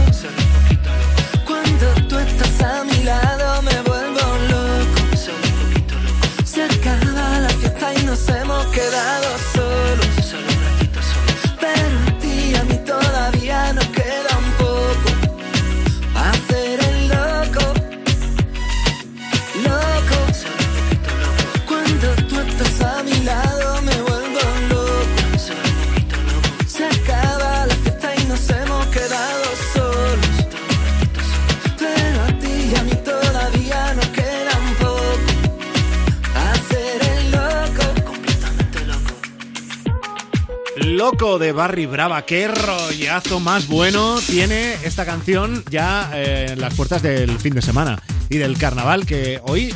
Cuando tú estás a mi lado, me vuelvo loco. Se acaba la fiesta y nos hemos quedado solos. Loco de Barry Brava, qué rollazo más bueno tiene esta canción ya eh, en las puertas del fin de semana y del carnaval que hoy,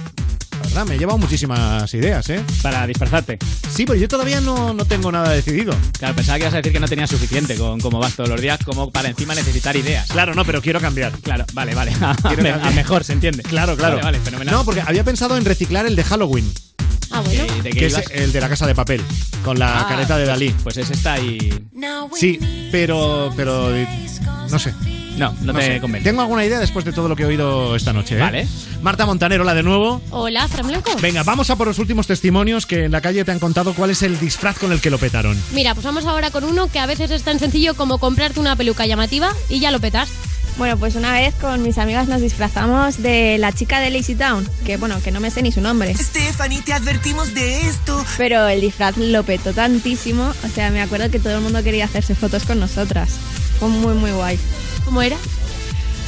la verdad, me ha llevado muchísimas ideas, ¿eh? Para disfrazarte. Sí, pero yo todavía no, no tengo nada decidido. Claro, pensaba que ibas a decir que no tenías suficiente con cómo vas todos los días, como para encima necesitar ideas. Claro, no, pero quiero cambiar. Claro, vale, vale. A, mejor, se entiende. Claro, claro. Vale, vale, fenomenal. No, porque había pensado en reciclar el de Halloween. Ah, bueno. ¿De qué que es el de la casa de papel, con la Ah, careta de pues- Dalí. Pues ese está ahí. Sí, pero, pero no sé. No, no, te sé. convence. Tengo alguna idea después de todo lo que he oído esta noche. ¿eh? Vale. Marta Montanero, la de nuevo. Hola, Fran Blanco. Venga, vamos a por los últimos testimonios que en la calle te han contado cuál es el disfraz con el que lo petaron. Mira, pues vamos ahora con uno que a veces es tan sencillo como comprarte una peluca llamativa y ya lo petas. Bueno, pues una vez con mis amigas nos disfrazamos de la chica de Lazy Town, que bueno, que no me sé ni su nombre. Stephanie, te advertimos de esto. Pero el disfraz lo petó tantísimo, o sea, me acuerdo que todo el mundo quería hacerse fotos con nosotras. Fue muy, muy guay. ¿Cómo era?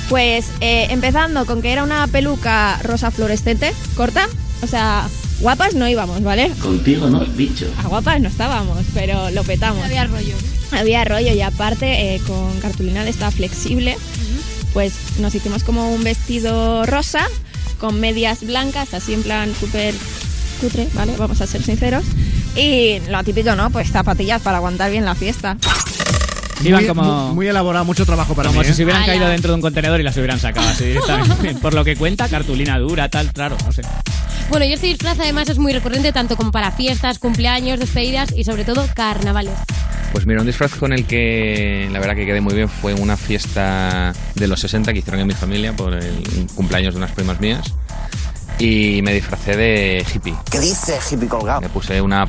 Pues eh, empezando con que era una peluca rosa fluorescente, corta, o sea, guapas no íbamos, ¿vale? Contigo no, bicho. A guapas no estábamos, pero lo petamos. Había rollo. Había rollo y aparte eh, con cartulina de esta flexible, pues nos hicimos como un vestido rosa con medias blancas, así en plan súper cutre, ¿vale? Vamos a ser sinceros. Y lo típico, ¿no? Pues zapatillas para aguantar bien la fiesta. Iban muy, como- muy- muy elaborado, mucho trabajo para Como mí. si ¿eh? se hubieran caído dentro de un contenedor y las hubieran sacado así directamente. Por lo que cuenta, cartulina dura, tal, claro, no sé. Bueno, y este disfraz además es muy recurrente tanto como para fiestas, cumpleaños, despedidas y sobre todo carnavales. Pues mira, un disfraz con el que la verdad que quedé muy bien fue una fiesta de los 60 que hicieron en mi familia por el cumpleaños de unas primas mías. Y me disfracé de hippie. ¿Qué dice, hippie colgado? Me puse una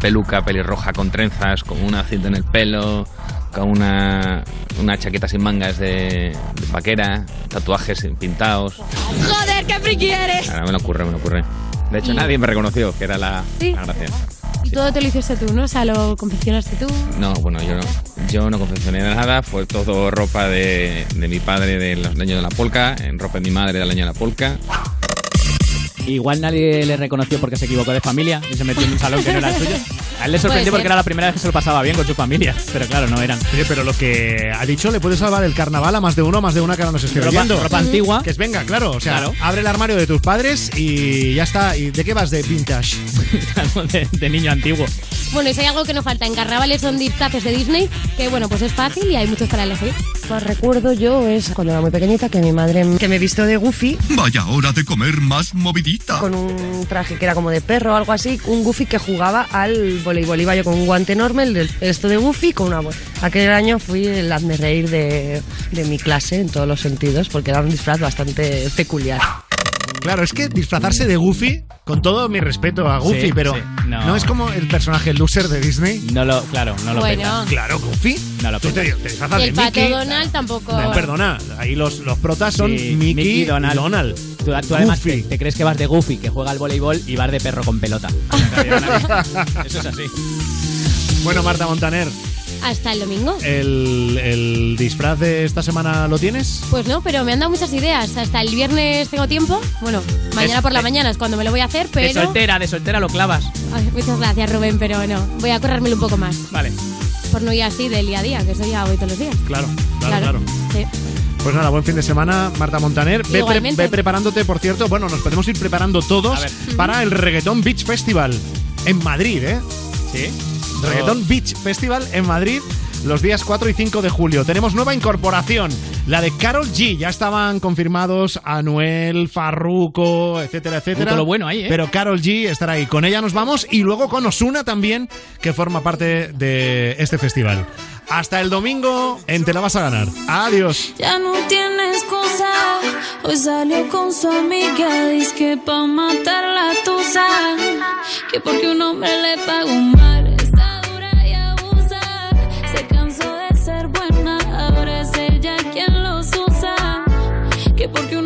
peluca pelirroja con trenzas, con una cinta en el pelo, con una, una chaqueta sin mangas de, de vaquera, tatuajes pintados. ¡Joder, qué friki eres! Ahora me lo ocurre, me lo ocurre. De hecho, Y- nadie me reconoció, que era la, Sí. la gracia. Y todo te lo hiciste tú, ¿no? O sea, lo confeccionaste tú. No, bueno, yo no, yo no confeccioné nada, fue todo ropa de, de mi padre de los años de la polka, en ropa de mi madre del año de la polka. Igual nadie le reconoció porque se equivocó de familia y se metió en un salón que no era el suyo. A él le sorprendió porque era la primera vez que se lo pasaba bien con su familia, pero claro, no eran. Oye, pero lo que ha dicho le puede salvar el carnaval a más de uno, más de una que ahora nos esté Ropa- oyendo. ropa antigua. Que es venga, claro. O sea, Claro. abre el armario de tus padres y ya está. ¿Y de qué vas de vintage? de, de niño antiguo. Bueno, y si hay algo que no falta en carnavales son disfraces de Disney, que bueno, pues es fácil y hay muchos para elegir. Pues recuerdo yo es cuando era muy pequeñita que mi madre que me vistió de Goofy Vaya hora de comer más movidita. con un traje que era como de perro o algo así, un Goofy que jugaba al voleibol. Iba yo con un guante enorme, el esto de Goofy, con una bolsa. Aquel año fui el hazme reír de, de mi clase en todos los sentidos, porque era un disfraz bastante peculiar. Claro, es que disfrazarse de Goofy, con todo mi respeto a Goofy, Sí, pero sí, no. no. es como el personaje loser de Disney. No lo, claro, no lo Bueno. peta. Claro, Goofy. No lo Tú te, te disfrazas Y de el pato Mickey. Donald tampoco. No, perdona, ahí los, los protas son Sí, Mickey, y Donald. Tú, tú además Goofy. te, te crees que vas de Goofy, que juega al voleibol, y vas de perro con pelota. Eso es así. Bueno, Marta Montaner, Hasta el domingo. ¿el, el disfraz de esta semana lo tienes? Pues no, pero me han dado muchas ideas. Hasta el viernes tengo tiempo. Bueno, mañana Es- por la eh, mañana es cuando me lo voy a hacer, De pero. soltera, de soltera lo clavas. Ay, muchas gracias, Rubén, pero no. Voy a corrérmelo un poco más. Vale. Por no ir así del día a día, que eso ya voy todos los días. Claro, claro, claro. Sí. Pues nada, buen fin de semana, Marta Montaner. Ve, pre- Igualmente. ve preparándote, por cierto, bueno, nos podemos ir preparando todos A ver. para el Reggaeton Beach Festival en Madrid, ¿eh? Sí. Reggaeton Beach Festival en Madrid los días 4 y 5 de julio. Tenemos nueva incorporación, la de Carol G. Ya estaban confirmados Anuel, Farruko, etcétera, etcétera. todo lo bueno ahí, ¿eh? Pero Carol G estará ahí. Con ella nos vamos y luego con Osuna también, que forma parte de este festival. Hasta el domingo en Te la vas a ganar. Adiós. Ya no tiene excusa. Hoy salió con su amiga. Dice que pa' matar la tusa. Que porque un hombre le pagó mal. Está Que porque un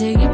y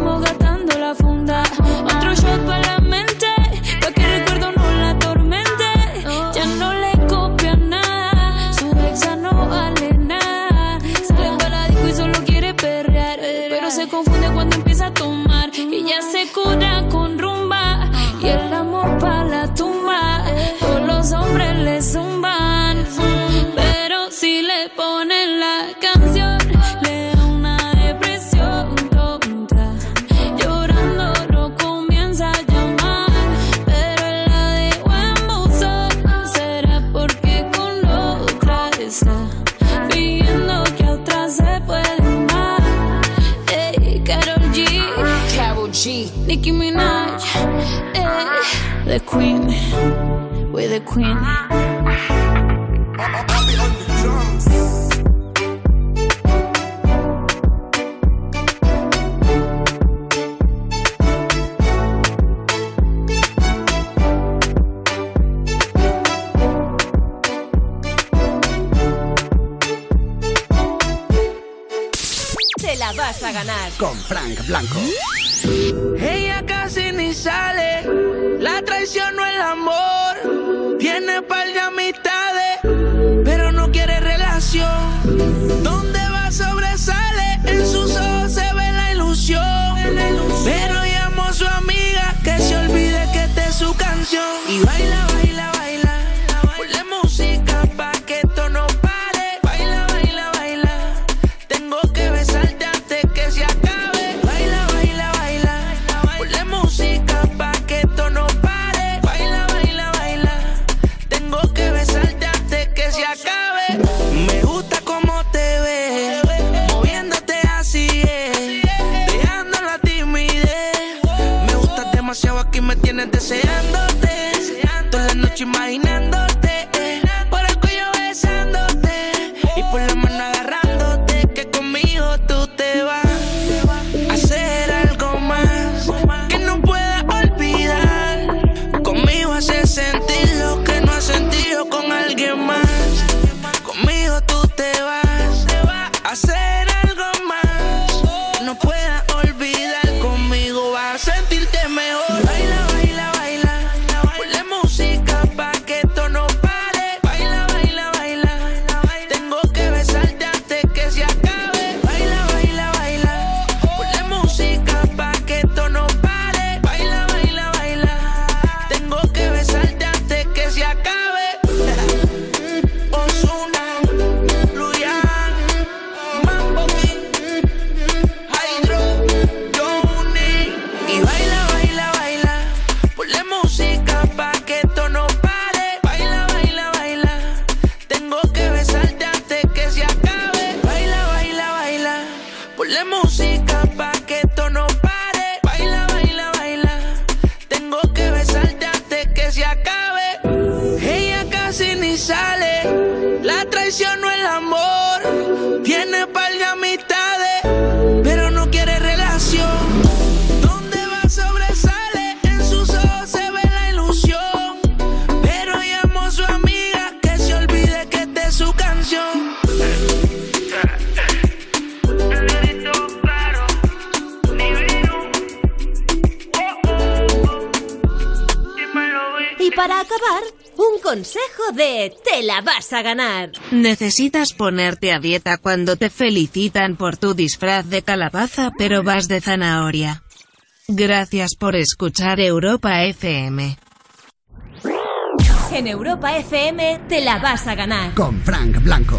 a ganar. Necesitas ponerte a dieta cuando te felicitan por tu disfraz de calabaza pero vas de zanahoria. Gracias por escuchar Europa FM. En Europa FM te la vas a ganar. Con Frank Blanco.